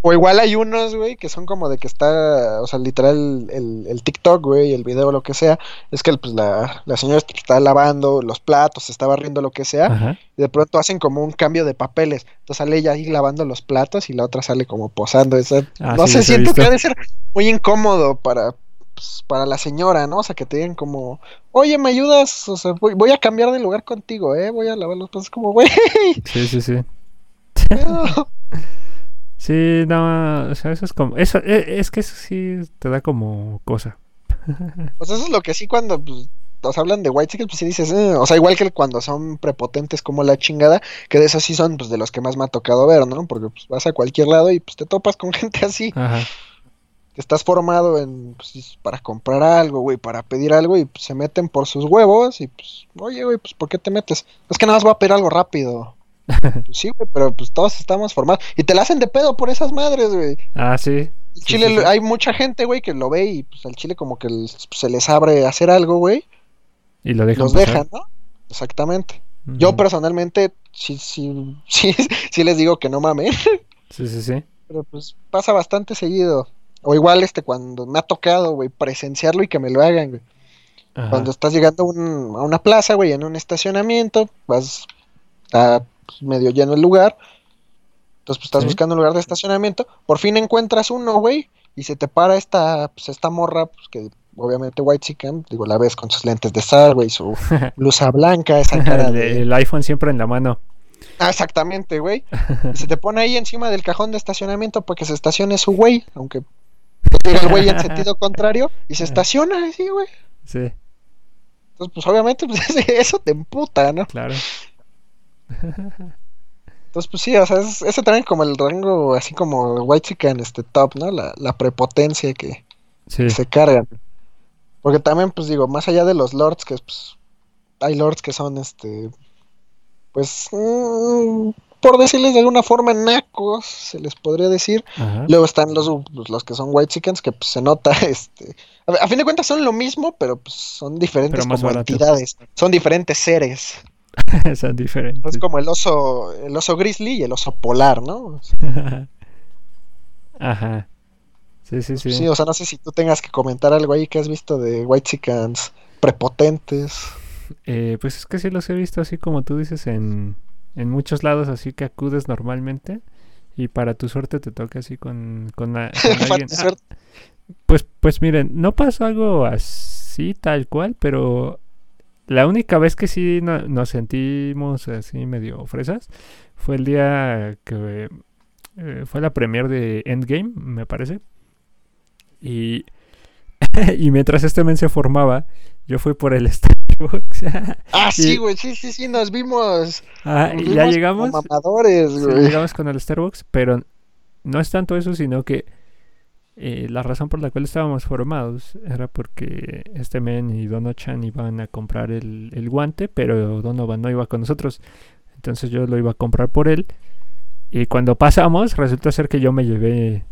O igual hay unos, güey, que son como de que está, o sea, literal, el, el TikTok, güey, el video, lo que sea, es que pues, la, la señora está lavando los platos, está barriendo lo que sea, Ajá. y de pronto hacen como un cambio de papeles. Entonces sale ella ahí lavando los platos y la otra sale como posando. Esa- Ah, no sí, sé, siento que ha de ser muy incómodo para, pues, para la señora, ¿no? O sea, que te digan como, oye, ¿me ayudas? O sea, voy, voy a cambiar de lugar contigo, ¿eh? Voy a lavar los platos. Como, güey, Sí, sí, sí. no". Sí, no, o sea, eso es como, eso, e- es que eso sí te da como cosa. Pues eso es lo que sí cuando pues, nos hablan de white chickens, pues sí dices, "Eh", o sea, igual que cuando son prepotentes como la chingada, que de esos sí son pues de los que más me ha tocado ver, ¿no? Porque pues vas a cualquier lado y pues te topas con gente así, Ajá. Estás formado en pues, para comprar algo, güey, para pedir algo y pues, se meten por sus huevos y pues, oye, güey, pues ¿por qué te metes? Es que nada más voy a pedir algo rápido. Pues sí, güey, pero pues todos estamos formados y te la hacen de pedo por esas madres, güey. Ah, sí. Chile sí, sí. hay mucha gente, güey, que lo ve y pues al Chile como que el- se les abre hacer algo, güey. Y lo dejan los pasar. dejan, ¿no? Exactamente. Yo personalmente sí, sí, sí, sí les digo que no mames, Sí, sí, sí. pero pues pasa bastante seguido. O igual este cuando me ha tocado, güey, presenciarlo y que me lo hagan, güey. Ajá. Cuando estás llegando a, un- a una plaza, güey, en un estacionamiento, vas está pues, medio lleno el lugar. Entonces, pues estás Sí. buscando un lugar de estacionamiento, por fin encuentras uno, güey, y se te para esta pues esta morra, pues que obviamente white chicken, digo, la ves con sus lentes de sal, güey, su blusa blanca, esa cara el, de el iPhone siempre en la mano. Ah, exactamente, güey. Se te pone ahí encima del cajón de estacionamiento para que se estacione su güey, aunque llega el güey en sentido contrario y se estaciona así, güey. Sí, Entonces, pues obviamente, pues eso te emputa, ¿no? claro. Entonces, pues sí, o sea, es- ese también como el rango, así como White Chicken, este top, ¿no? La, la prepotencia que Sí. se cargan. Porque también, pues digo, más allá de los lords, que pues hay lords que son, este, pues, mm, por decirles de alguna forma, nacos, se les podría decir. Ajá. Luego están los, pues, los que son white chickens, que pues, se nota, este, a, a fin de cuentas son lo mismo, pero pues son diferentes Pero como entidades, son diferentes seres. Son diferentes. Es como el oso, el oso grizzly y el oso polar, ¿no? Ajá. Sí, sí, sí. Sí, o sea, no sé si tú tengas que comentar algo ahí que has visto de white chickens prepotentes. Eh, pues es que sí los he visto así como tú dices en, en muchos lados, así que acudes normalmente y para tu suerte te toca así con, con, a- con Para alguien. Ah, pues, pues miren, no pasó algo así tal cual, pero la única vez que sí no- nos sentimos así medio fresas fue el día que eh, fue la premier de Endgame, me parece. Y, y mientras este men se formaba, yo fui por el Starbucks. Ah, sí, güey, sí, sí, sí, nos vimos. Ah, nos y ya vimos llegamos. como mamadores, sí, güey. llegamos con el Starbucks, pero no es tanto eso, sino que eh, la razón por la cual estábamos formados era porque este men y Dono-chan iban a comprar el, el guante, pero Donovan no iba con nosotros. Entonces yo lo iba a comprar por él. Y cuando pasamos, resulta ser que yo me llevé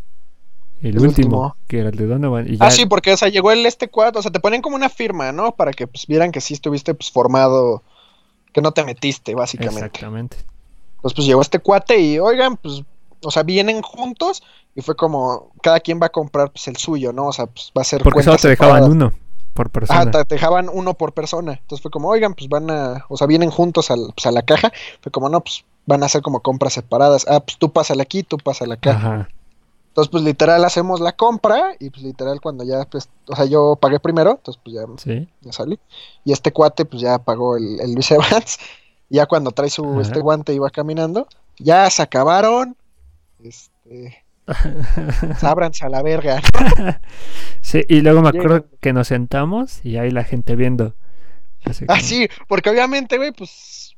el, El último, último. que era el de Donovan. Y ya, Ah, sí, porque, o sea, llegó el este cuadro, o sea, te ponen como una firma, ¿no? Para que, pues, vieran que sí estuviste, pues, formado, que no te metiste, básicamente. Exactamente. Entonces, pues, llegó este cuate y, oigan, pues, o sea, vienen juntos y fue como, cada quien va a comprar, pues, el suyo, ¿no? O sea, pues, va a ser Porque solo te dejaban separadas. uno por persona. Ajá, te te dejaban uno por persona. Entonces fue como, oigan, pues van a, o sea, vienen juntos al, pues, a la caja. Fue como, no, pues van a hacer como compras separadas. Ah, pues tú pásale aquí, tú pásale acá. Ajá. Entonces, pues literal hacemos la compra y pues literal cuando ya, pues, o sea, yo pagué primero, entonces pues ya, Sí. ya salí. Y este cuate pues ya pagó el, el Luis Evans. Ya cuando trae su Ajá. este guante iba caminando. Ya se acabaron. Este, ábranse a la verga. Sí, y luego me acuerdo que nos sentamos y ahí la gente viendo. Así Ah, sí, porque obviamente, güey, pues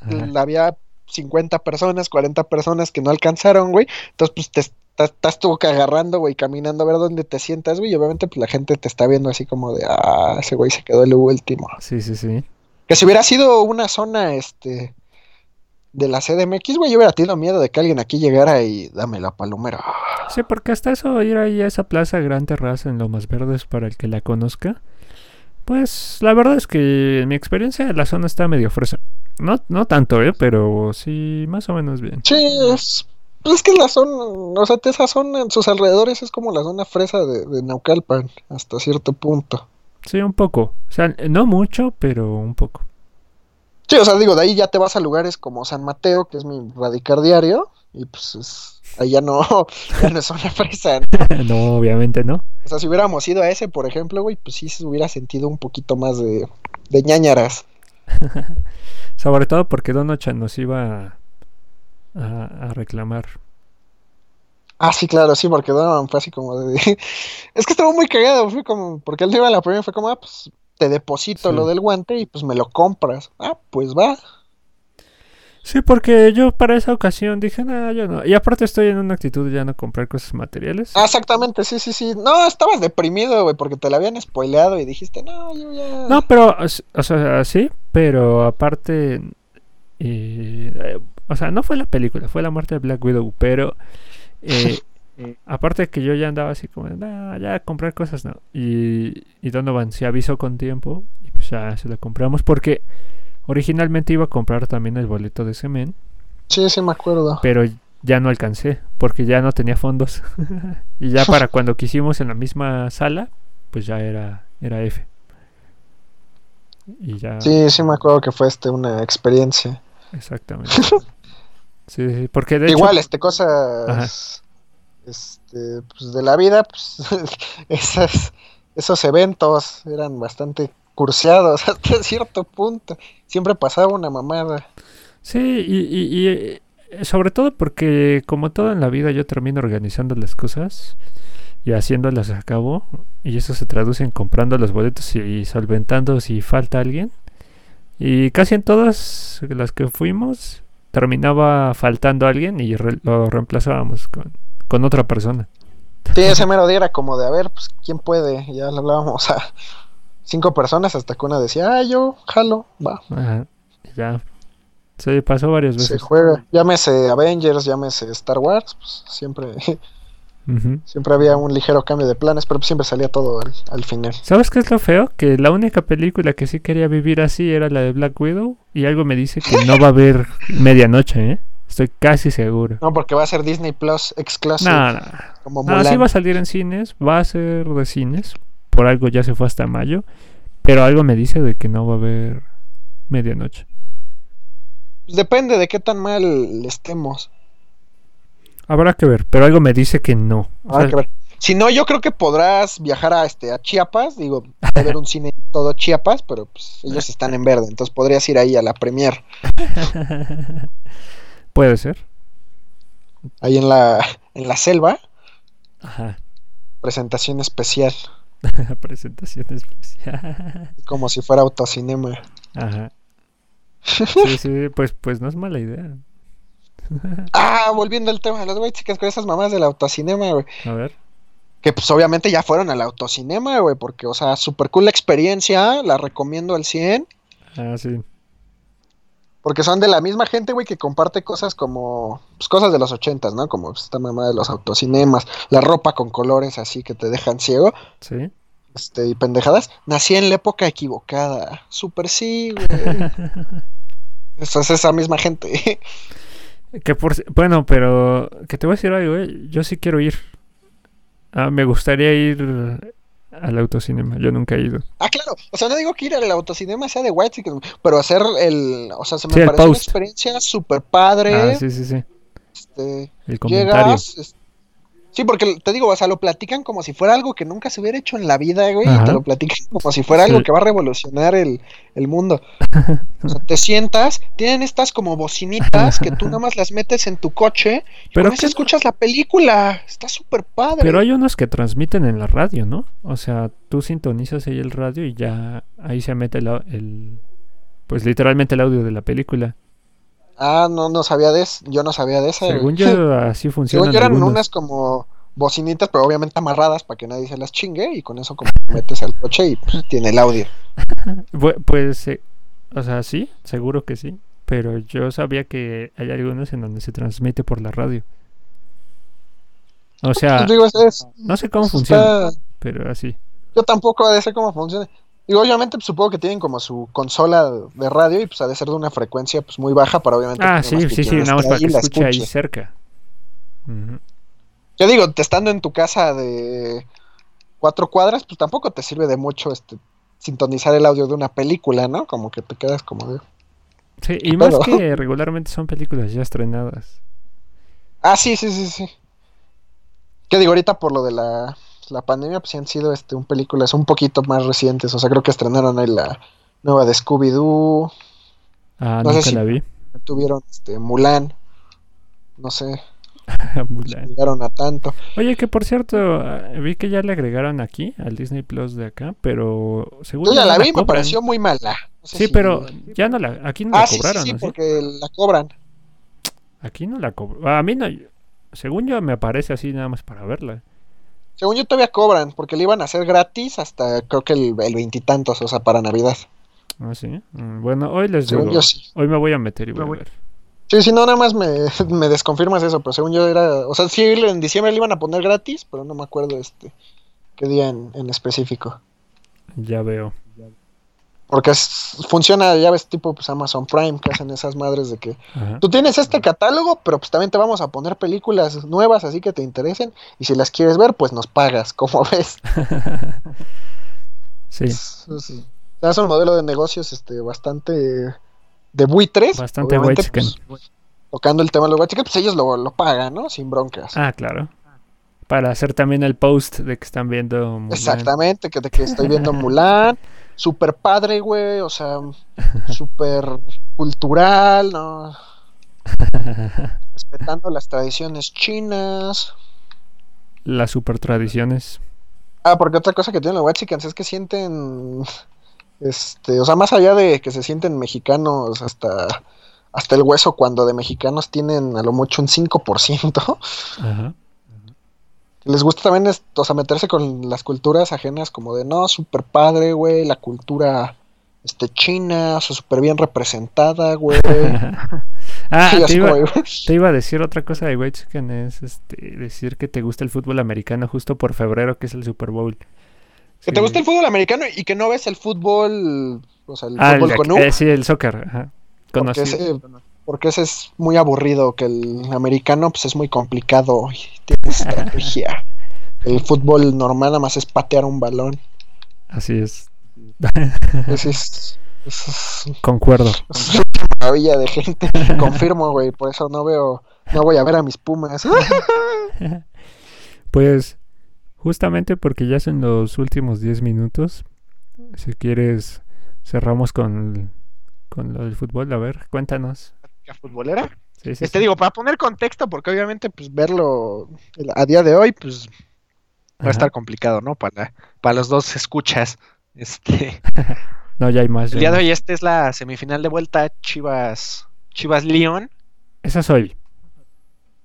Ajá. había 50 personas, 40 personas que no alcanzaron, güey. Entonces, pues te estás, tú que agarrando, güey, caminando a ver dónde te sientas, güey. Y obviamente, pues la gente te está viendo así como de, ah, ese güey se quedó el último. Sí, sí, sí. Que si hubiera sido una zona, este, de la CDMX, güey, yo hubiera tenido miedo de que alguien aquí llegara y dame la palomera. Sí, porque hasta eso ir ahí a esa plaza Gran Terraza en Lomas Verdes para el que la conozca. Pues la verdad es que en mi experiencia la zona está medio fresa. No, no tanto, ¿eh? Pero sí, más o menos bien. Sí, es, es que la zona, o sea, esa zona en sus alrededores es como la zona fresa de, de Naucalpan, hasta cierto punto. Sí, un poco. O sea, no mucho, pero un poco. Sí, o sea, digo, de ahí ya te vas a lugares como San Mateo, que es mi radicar diario, y pues es- ahí ya no, ya no es zona fresa. ¿no? no, obviamente no. O sea, si hubiéramos ido a ese, por ejemplo, güey, pues sí se hubiera sentido un poquito más de, de ñañaras. Sobre todo porque Donochan nos iba a, reclamar. Ah, sí, claro, sí, porque Donovan fue así como de... Es que estuvo muy cagado, fue como... Porque él iba a la primera, fue como, ah, pues te deposito Sí. lo del guante y pues me lo compras. Ah, pues va. Sí, porque yo para esa ocasión dije, no, yo no. Y aparte estoy en una actitud de ya no comprar cosas materiales. Ah, exactamente, sí, sí, sí. No, estabas deprimido, güey, porque te la habían spoileado y dijiste, no, yo ya... No, pero, o sea, sí, pero aparte, eh, o sea, no fue la película, fue la muerte de Black Widow, pero eh, aparte de que yo ya andaba así como, ya comprar cosas no. Y, y Donovan se avisó con tiempo y pues ya se la compramos porque originalmente iba a comprar también el boleto de Semen, Sí, sí, me acuerdo. pero ya no alcancé porque ya no tenía fondos. y ya para cuando quisimos en la misma sala, pues ya era, era F. Y ya... Sí, sí, me acuerdo que fue este una experiencia. Exactamente. Sí, porque de hecho, Igual, este, cosas este, pues, de la vida, pues, esas, esos eventos eran bastante curseados hasta cierto punto. Siempre pasaba una mamada. sí, y, y- y, eh, sobre todo porque como todo en la vida yo termino organizando las cosas y haciéndolas a cabo y eso se traduce en comprando los boletos y solventando si falta alguien. Y casi en todas las que fuimos terminaba faltando alguien y re- lo reemplazábamos con, con otra persona. Sí, ese mero día era como de, a ver, pues, ¿quién puede? Ya le hablábamos a cinco personas hasta que una decía, ah, yo, jalo, va. Ajá, ya. Sí, pasó varias Se veces. juega. Llámese Avengers, llámese Star Wars, pues siempre, Siempre había un ligero cambio de planes, pero siempre salía todo al, al final. ¿Sabes qué es lo feo? Que la única película que sí quería vivir así era la de Black Widow. Y algo me dice que no va a haber medianoche, ¿eh? Estoy casi seguro. No, porque va a ser Disney Plus exclusive, No, no. como No, sí va a salir en cines. Va a ser de cines. Por algo ya se fue hasta mayo. Pero algo me dice de que no va a haber medianoche. Depende de qué tan mal estemos. Habrá que ver. Pero algo me dice que no. O Habrá sea, que ver. Si no, yo creo que podrás viajar a este a Chiapas, digo, a haber un cine en todo Chiapas, pero pues ellos están en verde, entonces podrías ir ahí a la premier, Puede ser. ahí en la en la selva, Ajá. presentación especial, Presentación especial. como si fuera autocinema. Ajá. Sí, sí, pues, pues no es mala idea. Ah, volviendo al tema de los güey, chicas, con esas mamás del autocinema, güey. A ver. Que pues obviamente ya fueron al autocinema, güey, porque, o sea, super cool la experiencia, la recomiendo al 100. Ah, sí. Porque son de la misma gente, güey, que comparte cosas como, pues cosas de los ochentas, ¿no? Como esta mamá de los autocinemas, la ropa con colores así que te dejan ciego, Sí. este, y pendejadas. Nací en la época equivocada. Super sí, güey. Eso es esa misma gente. Que por, bueno, pero que te voy a decir algo, eh. Yo sí quiero ir. Ah, me gustaría ir al autocinema. Yo nunca he ido. ah, claro. O sea, no digo que ir al autocinema sea de white, pero hacer el, o sea, se me Sí, el pareció una experiencia super padre. Ah, sí, sí, sí. este, El comentario. llegas, es- Sí, porque te digo, o sea, lo platican como si fuera algo que nunca se hubiera hecho en la vida, güey. Y te lo platican como si fuera algo que va a revolucionar el, el mundo. O sea, te sientas, tienen estas como bocinitas que tú nada más las metes en tu coche y Pero con eso escuchas la película. Está súper padre. Pero hay unos que transmiten en la radio, ¿no? O sea, tú sintonizas ahí el radio y ya ahí se mete el- pues literalmente el audio de la película. Ah, no, no sabía de eso. Yo no sabía de esa. Según yo, así funciona. Según yo eran unas como bocinitas, pero obviamente amarradas para que nadie se las chingue y con eso como metes al coche y pues, tiene el audio. Pues, eh, o sea, sí, seguro que sí. Pero yo sabía que hay algunos en donde se transmite por la radio. O sea, Pues digo, es- es- no sé cómo está- funciona, pero así. Yo tampoco ser cómo funciona. Digo, obviamente pues, supongo que tienen como su consola de radio y pues ha de ser de una frecuencia pues muy baja para obviamente Ah, sí, sí, sí, nada más para que escuche ahí cerca. Ujú. Yo digo, te estando en tu casa de cuatro cuadras, pues tampoco te sirve de mucho este sintonizar el audio de una película, ¿no? Como que te quedas como de... Sí, y más Pero- que regularmente son películas ya estrenadas. Ah, sí, sí, sí, sí. Que digo, ahorita por lo de la, la pandemia, pues sí han sido este, un películas un poquito más recientes. O sea, creo que estrenaron ahí la nueva de Scooby-Doo. Ah, No sé nunca si- la vi. Tuvieron este, Mulan. No sé, Mulan. llegaron a tanto. Oye, que por cierto, ah, vi que ya le agregaron aquí al Disney Plus de acá, pero según Yo ya la vi, me cobran. pareció muy mala. No sé Sí, si- pero ya no la, aquí no Ah, la sí, sí, cobraron, sí, ¿no? ¿Sí? porque la cobran. Aquí no la cobraron. A mí no, según yo me aparece así nada más para verla. Según yo todavía cobran, porque le iban a hacer gratis hasta creo que el veintitantos, o sea, para Navidad. ¿Ah, sí? Mm, Bueno, hoy les Según digo, yo sí. hoy me voy a meter y voy Me a ver. Sí, sí, no, nada más me, me desconfirmas eso, pero según yo era, o sea, sí, en diciembre le iban a poner gratis, pero no me acuerdo este qué día en, en específico. Ya veo. Porque es- funciona, ya ves, tipo pues Amazon Prime, que hacen esas madres de que Ajá. tú tienes este catálogo, pero pues también te vamos a poner películas nuevas así que te interesen, y si las quieres ver, pues nos pagas, como ves. sí, Es, es- es un modelo de negocios este bastante de buitres. Bastante white pues, tocando el tema de los white pues ellos lo, lo pagan, ¿no? Sin broncas. ah, claro. Para hacer también el post de que están viendo Mulan. Exactamente, que, de que estoy viendo Mulan. Super padre, güey, o sea, super cultural, ¿no? Respetando las tradiciones chinas. Las super tradiciones. Ah, porque otra cosa que tienen los Whitexicans es que sienten, este, o sea, más allá de que se sienten mexicanos hasta, hasta el hueso, cuando de mexicanos tienen a lo mucho un 5%, Ajá. Les gusta también, es- o sea, meterse con las culturas ajenas como de, no, super padre, güey, la cultura, este, china, o sea, súper bien representada, güey. ah, te iba, como, te iba a decir otra cosa de White Chicken, es este, decir que te gusta el fútbol americano justo por febrero, que es el Super Bowl. que te gusta el fútbol americano y que no ves el fútbol, o sea, el Ah, el fútbol de con U. eh, sí, el soccer. Ajá. Porque Conocido. ese, porque ese es muy aburrido, que el americano pues es muy complicado y tiene estrategia. El fútbol normal nada más es patear un balón. Así es. Ese es, ese es- Concuerdo. es una maravilla de gente. Confirmo, güey, por eso no veo, no voy a ver a mis pumas. Pues justamente porque ya son los últimos 10 minutos, si quieres cerramos con, con lo del fútbol. A ver, cuéntanos. ¿La futbolera? Sí, sí, Este sí. digo, para poner contexto, porque obviamente pues verlo el- a día de hoy pues va a estar complicado, ¿no? Para, para los dos escuchas. Este, No, ya hay más. El ya día de hoy este es la semifinal de vuelta Chivas Chivas León. Esa soy.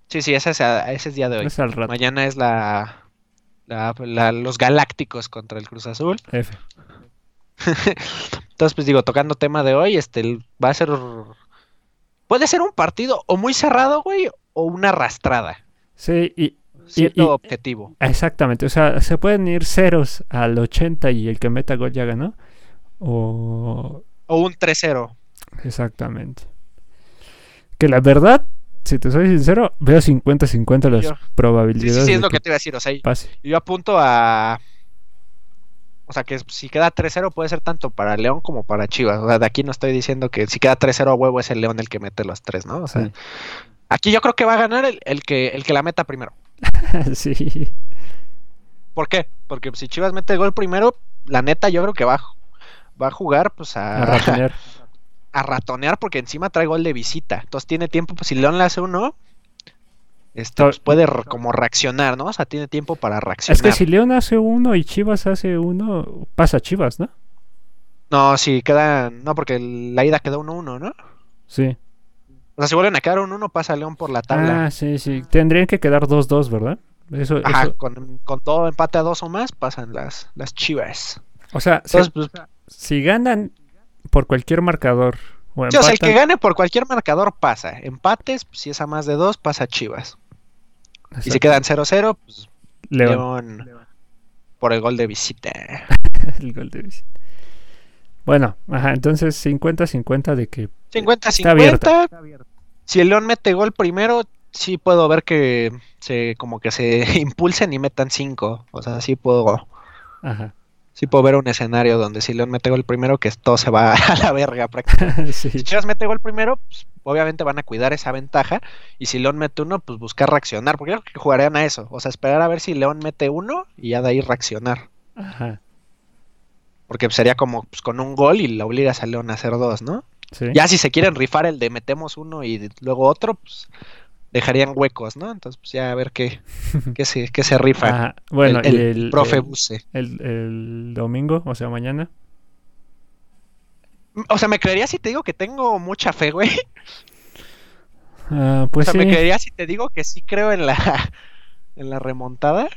Sí, sí, ese es, ese es día de hoy. Es al rato. Mañana es la, la- la- los Galácticos contra el Cruz Azul. F. Entonces, pues digo, tocando tema de hoy, este el- va a ser puede ser un partido o muy cerrado, güey, o una arrastrada. Sí, y Siendo y- objetivo. exactamente. O sea, se pueden ir ceros al 80 y el que meta gol ya ganó. O O un 3-0. exactamente. Que la verdad, si te soy sincero, veo 50-50 las Yo- probabilidades. sí, sí, es lo que te iba a decir. O sea, pase. yo apunto a. O sea, que si queda 3-0 puede ser tanto para León como para Chivas. O sea, de aquí no estoy diciendo que si queda 3-0 a huevo es el León el que mete los tres, ¿no? O sea, Sí. aquí yo creo que va a ganar el, el que, el que la meta primero. sí. ¿Por qué? Porque si Chivas mete el gol primero, la neta yo creo que va, va a jugar pues a, A ratonear. a ratonear porque encima trae gol de visita. Entonces tiene tiempo, pues si León le hace uno, este, pues, puede como reaccionar, ¿no? O sea, tiene tiempo para reaccionar. Es que si León hace uno y Chivas hace uno, pasa Chivas, ¿no? No, si queda, no, porque la ida quedó 1-1, ¿no? Sí. O sea, si vuelven a quedar 1-1, pasa León por la tabla. Ah, sí, sí. Tendrían que quedar 2-2, ¿verdad? Eso, Ajá, eso- con, con todo empate a dos o más, pasan las, las Chivas. O sea, se- Entonces, pues, si ganan por cualquier marcador o sí, o sea, el que gane por cualquier marcador pasa. Empates, pues, si es a más de dos, pasa Chivas. Y si Exacto. quedan 0-0, pues León. León por el gol de visita. el gol de visita. Bueno, ajá, entonces 50-50 de que 50-50. Si el León mete gol primero, sí puedo ver que se como que se impulsen y metan 5. O sea, sí puedo, ajá. Sí puedo ver un escenario donde si León mete gol primero, que todo se va a la verga prácticamente. sí. Si Chivas mete gol primero, pues, obviamente van a cuidar esa ventaja. Y si León mete uno, pues buscar reaccionar. Porque yo creo que jugarían a eso. O sea, esperar a ver si León mete uno y ya de ahí reaccionar. Ajá. Porque sería como pues, con un gol y le obligas a León a hacer dos, ¿no? Sí. Ya si se quieren rifar el de metemos uno y luego otro, pues dejarían huecos, ¿no? Entonces, pues ya a ver qué, qué, se, qué se rifa Ajá. Bueno, el, el el, profe el, Buse. el- el domingo, o sea, mañana. O sea, me creería si te digo que tengo mucha fe, güey. Ah, O pues sea, sí, me creería si te digo que sí creo en la, en la remontada.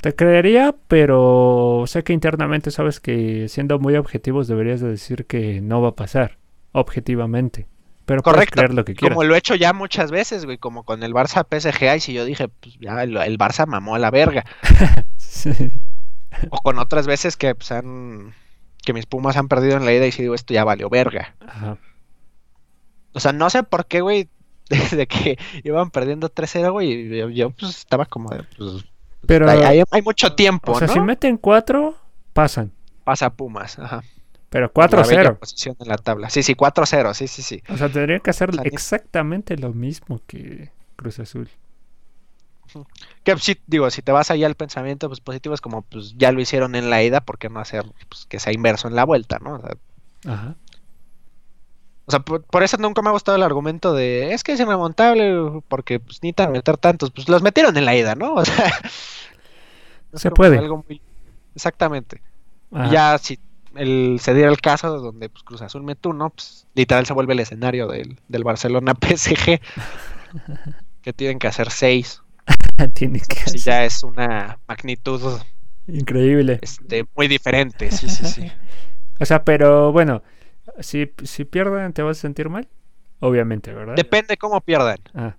te creería, pero sé que internamente sabes que siendo muy objetivos deberías de decir que no va a pasar, objetivamente. Pero puedes Correcto. creer lo que quieras. Como lo he hecho ya muchas veces, güey, como con el Barça PSG, y si yo dije, pues ya el, el Barça mamó a la verga. Sí. O con otras veces que pues han que mis Pumas han perdido en la ida y si digo esto ya valió verga. Ajá. O sea, no sé por qué, güey, desde que iban perdiendo 3-0, güey, yo, yo, pues estaba como de, pues, Pero, hay, hay- hay mucho tiempo, o sea, ¿no? si meten cuatro, pasan. Pasa Pumas, ajá. Pero La bella 4-0. posición en la tabla. Sí, sí, 4-0, sí, sí, sí. O sea, tendrían que hacer ni- exactamente lo mismo que Cruz Azul. Que sí, digo, si te vas allá al pensamiento pues positivo es como, pues ya lo hicieron en la ida, ¿por qué no hacer pues, que sea inverso en la vuelta, ¿no? O sea, Ajá. o sea, por, por eso nunca me ha gustado el argumento de, es que es irremontable, porque pues necesitan meter tantos, pues los metieron en la ida, ¿no? O sea, es Se puede. algo muy- Exactamente. Ajá. ya si el, se diera el caso donde pues, Cruz Azul mete uno, pues literal se vuelve el escenario del, del Barcelona PSG, que tienen que hacer seis. Tiene que Si hacer- ya es una magnitud Increíble. este, muy diferente, sí, sí, sí. O sea, pero bueno, si, si pierden, ¿te vas a sentir mal? Obviamente, ¿verdad? Depende cómo pierdan. Ah,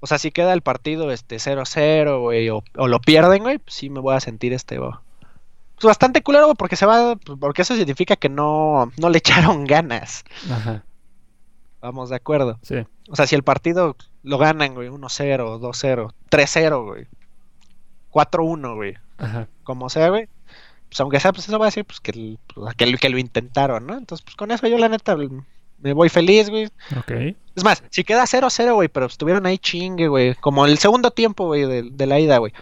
O sea, si queda el partido este 0-0, güey, o, o lo pierden, güey, pues sí me voy a sentir este bastante culero, güey, porque se va, porque eso significa que no, no le echaron ganas. ajá, Vamos de acuerdo. sí. O sea, si el partido lo ganan, güey, 1-0, 2-0, 3-0, güey. 4-1, güey. Ajá. Como sea, güey. Pues aunque sea, pues eso va a decir pues, que, pues, que, lo- que lo intentaron, ¿no? Entonces, pues con eso yo la neta me voy feliz, güey. Ok. Es más, si queda 0-0, güey, pero estuvieron ahí chingue, güey. Como el segundo tiempo, güey, de, de la ida, güey.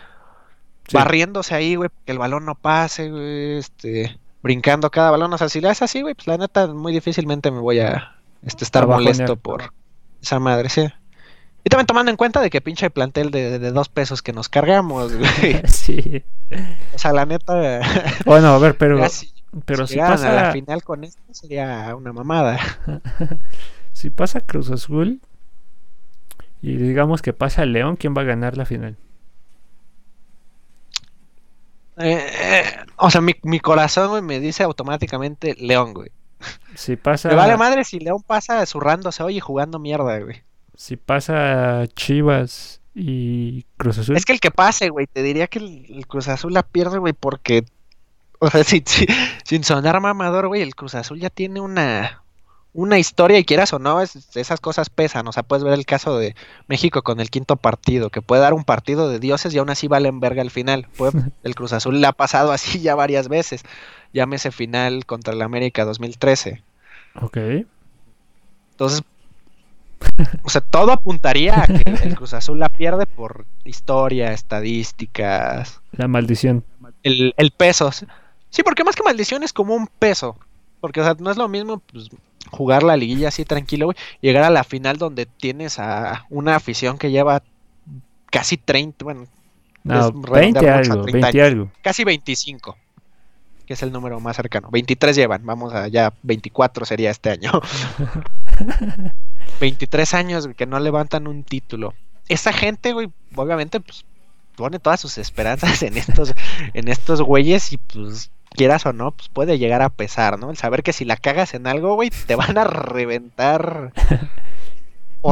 Sí. Barriéndose ahí, güey, que el balón no pase, güey. Este, brincando cada balón. O sea, si le haces así, güey, pues la neta, muy difícilmente me voy a este, estar A molesto por esa madre, sí. Y también tomando en cuenta de que pinche plantel de, de dos pesos que nos cargamos, güey. sí. O sea, la neta, Bueno, a ver, pero, si, pero si si llegaran a la pasa, final con esto sería una mamada. si pasa Cruz Azul y digamos que pasa León, ¿quién va a ganar la final? Eh, eh, o sea, mi, mi corazón, güey, me dice automáticamente León, güey. Si pasa, Me vale madre si León pasa zurrándose hoy y jugando mierda, güey. si pasa Chivas y Cruz Azul, Es que el que pase, güey, te diría que el, el Cruz Azul la pierde, güey, porque, o sea, si- si- sin sonar mamador, güey, el Cruz Azul ya tiene una, una historia y quieras o no, es- esas cosas pesan. O sea, puedes ver el caso de México con el quinto partido, que puede dar un partido de dioses y aún así valen verga al final. Puede- el Cruz Azul le ha pasado así ya varias veces. Llámese final contra el América 2013. ok. Entonces, O sea, todo apuntaría a que el Cruz Azul la pierde por historia, estadísticas, La maldición. el, el peso. Sí, porque más que maldición es como un peso. Porque, o sea, no es lo mismo pues, jugar la liguilla así tranquilo, güey. Llegar a la final donde tienes a una afición que lleva casi 30, bueno, No, Es redondear 20 mucho a algo, 30 20 algo. casi 25. Que es el número más cercano. 23 llevan, vamos a ya 24 sería este año. 23 años que no levantan un título. Esa gente, güey, obviamente, pues pone todas sus esperanzas en estos, en estos güeyes y pues quieras o no, pues puede llegar a pesar, ¿no? El saber que si la cagas en algo, güey, te van a reventar.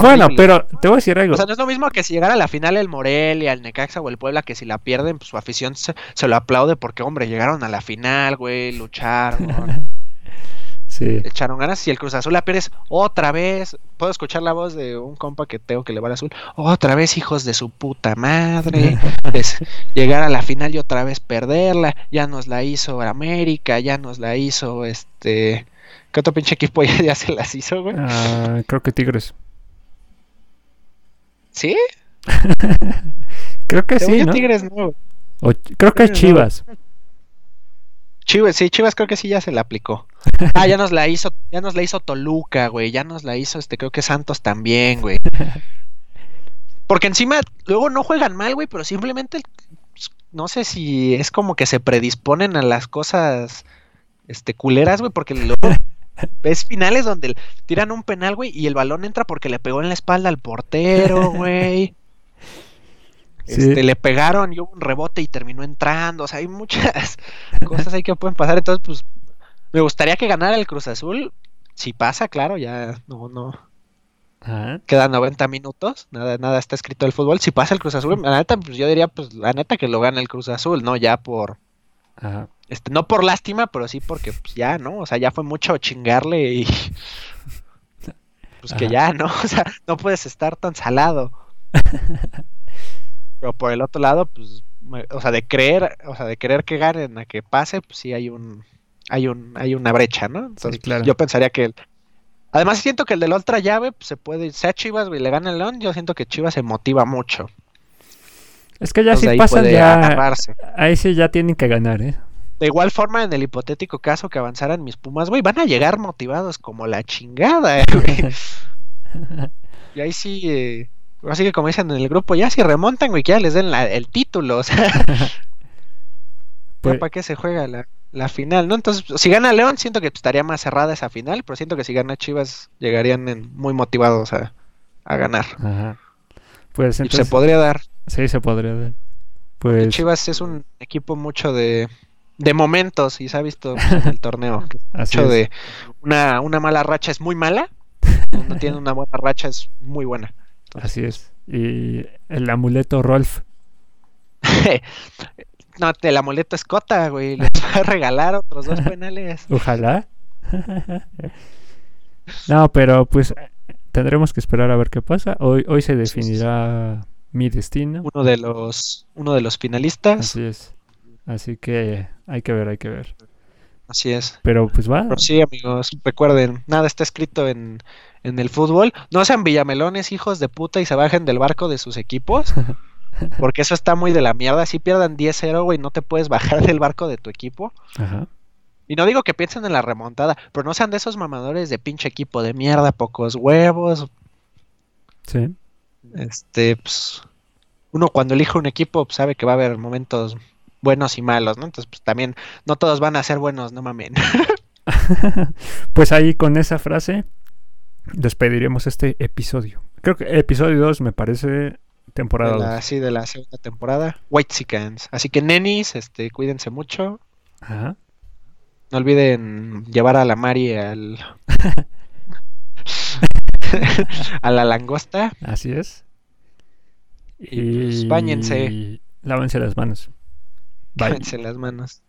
Bueno, pero te voy a decir algo. O sea, no es lo mismo que si llegara a la final el Morelia, el Necaxa o el Puebla, que si la pierden, pues su afición se, se lo aplaude porque, hombre, llegaron a la final, güey, lucharon, sí. echaron ganas. Si el Cruz Azul la pierdes otra vez, puedo escuchar la voz de un compa que tengo que le va al azul. Otra vez, hijos de su puta madre. Es llegar a la final y otra vez perderla. Ya nos la hizo América, ya nos la hizo este. ¿Qué otro pinche equipo ya, ya se las hizo, güey? Ah, creo que Tigres. ¿Sí? Creo que Según sí, ¿no? Tigres no, güey. O- creo que es no. Chivas. Sí, Chivas creo que sí ya se la aplicó. Ah, ya nos la hizo, ya nos la hizo Toluca, güey, ya nos la hizo este, creo que Santos también, güey. Porque encima luego no juegan mal, güey, pero simplemente pues, no sé si es como que se predisponen a las cosas este culeras, güey, porque luego ves finales donde tiran un penal, güey, y el balón entra porque le pegó en la espalda al portero, güey. Sí. Este, le pegaron y hubo un rebote y terminó entrando. O sea, hay muchas cosas ahí que pueden pasar. Entonces, pues, me gustaría que ganara el Cruz Azul. Si pasa, claro, ya no, no. Ajá. Quedan 90 minutos. Nada, nada está escrito del fútbol. Si pasa el Cruz Azul, la neta, pues yo diría, pues, la neta que lo gana el Cruz Azul, no ya por. Ajá. Este, no por lástima, pero sí porque pues ya, ¿no? O sea, ya fue mucho chingarle y. Pues que ya, ¿no? O sea, no puedes estar tan salado. Pero por el otro lado, pues, me- o sea, de creer, o sea, de querer que ganen a que pase, pues sí hay un, hay un, hay una brecha, ¿no? Entonces, claro. yo pensaría que el- además siento que el de la otra llave, pues, se puede, sea Chivas, le gana el León, yo siento que Chivas se motiva mucho. Es que ya Entonces si pasan ya. agarrarse. Ahí sí ya tienen que ganar, ¿eh? De igual forma, en el hipotético caso que avanzaran mis Pumas, güey, van a llegar motivados como la chingada, güey. Y ahí sí, eh, así que como dicen en el grupo, ya si remontan, güey, que ya les den la- el título, o sea, Pues- ¿para qué se juega la, la final, no? Entonces, si gana León, siento que estaría más cerrada esa final, pero siento que si gana Chivas, llegarían en- muy motivados a, a ganar. Ajá. Pues Y se podría dar. Sí, se podría dar. Pues. Chivas es un equipo mucho de, de momentos, y se ha visto en el torneo. Así mucho es. de una, una mala racha es muy mala, cuando tiene una buena racha es muy buena. Así es. Y el amuleto Rolf. no, te la amuleto Escota, güey. Les va a regalar otros dos penales. Ojalá. no, pero pues tendremos que esperar a ver qué pasa. Hoy, hoy se Sí, sí, sí. definirá mi destino. Uno de los, uno de los finalistas. Así es. Así que hay que ver, hay que ver. Así es. Pero pues va. Pero sí, amigos, recuerden, nada está escrito en, en el fútbol. No sean villamelones, hijos de puta, y se bajen del barco de sus equipos. Porque eso está muy de la mierda. Si pierdan 10-0, güey, no te puedes bajar del barco de tu equipo. Ajá. Y no digo que piensen en la remontada, pero no sean de esos mamadores de pinche equipo de mierda, pocos huevos. Sí. Este, pues, uno cuando elige un equipo pues, sabe que va a haber momentos buenos y malos, ¿no? Entonces, pues también no todos van a ser buenos, no mamen. pues ahí con esa frase despediremos este episodio. Creo que episodio 2 me parece temporada De 2. la, sí, de la segunda temporada. White Chickens. Así que nenis, este, cuídense mucho. Ajá. No olviden llevar a la Mari al a la langosta. Así es. Y, pues, báñense. Y lávense las manos. Bye. Lávense las manos.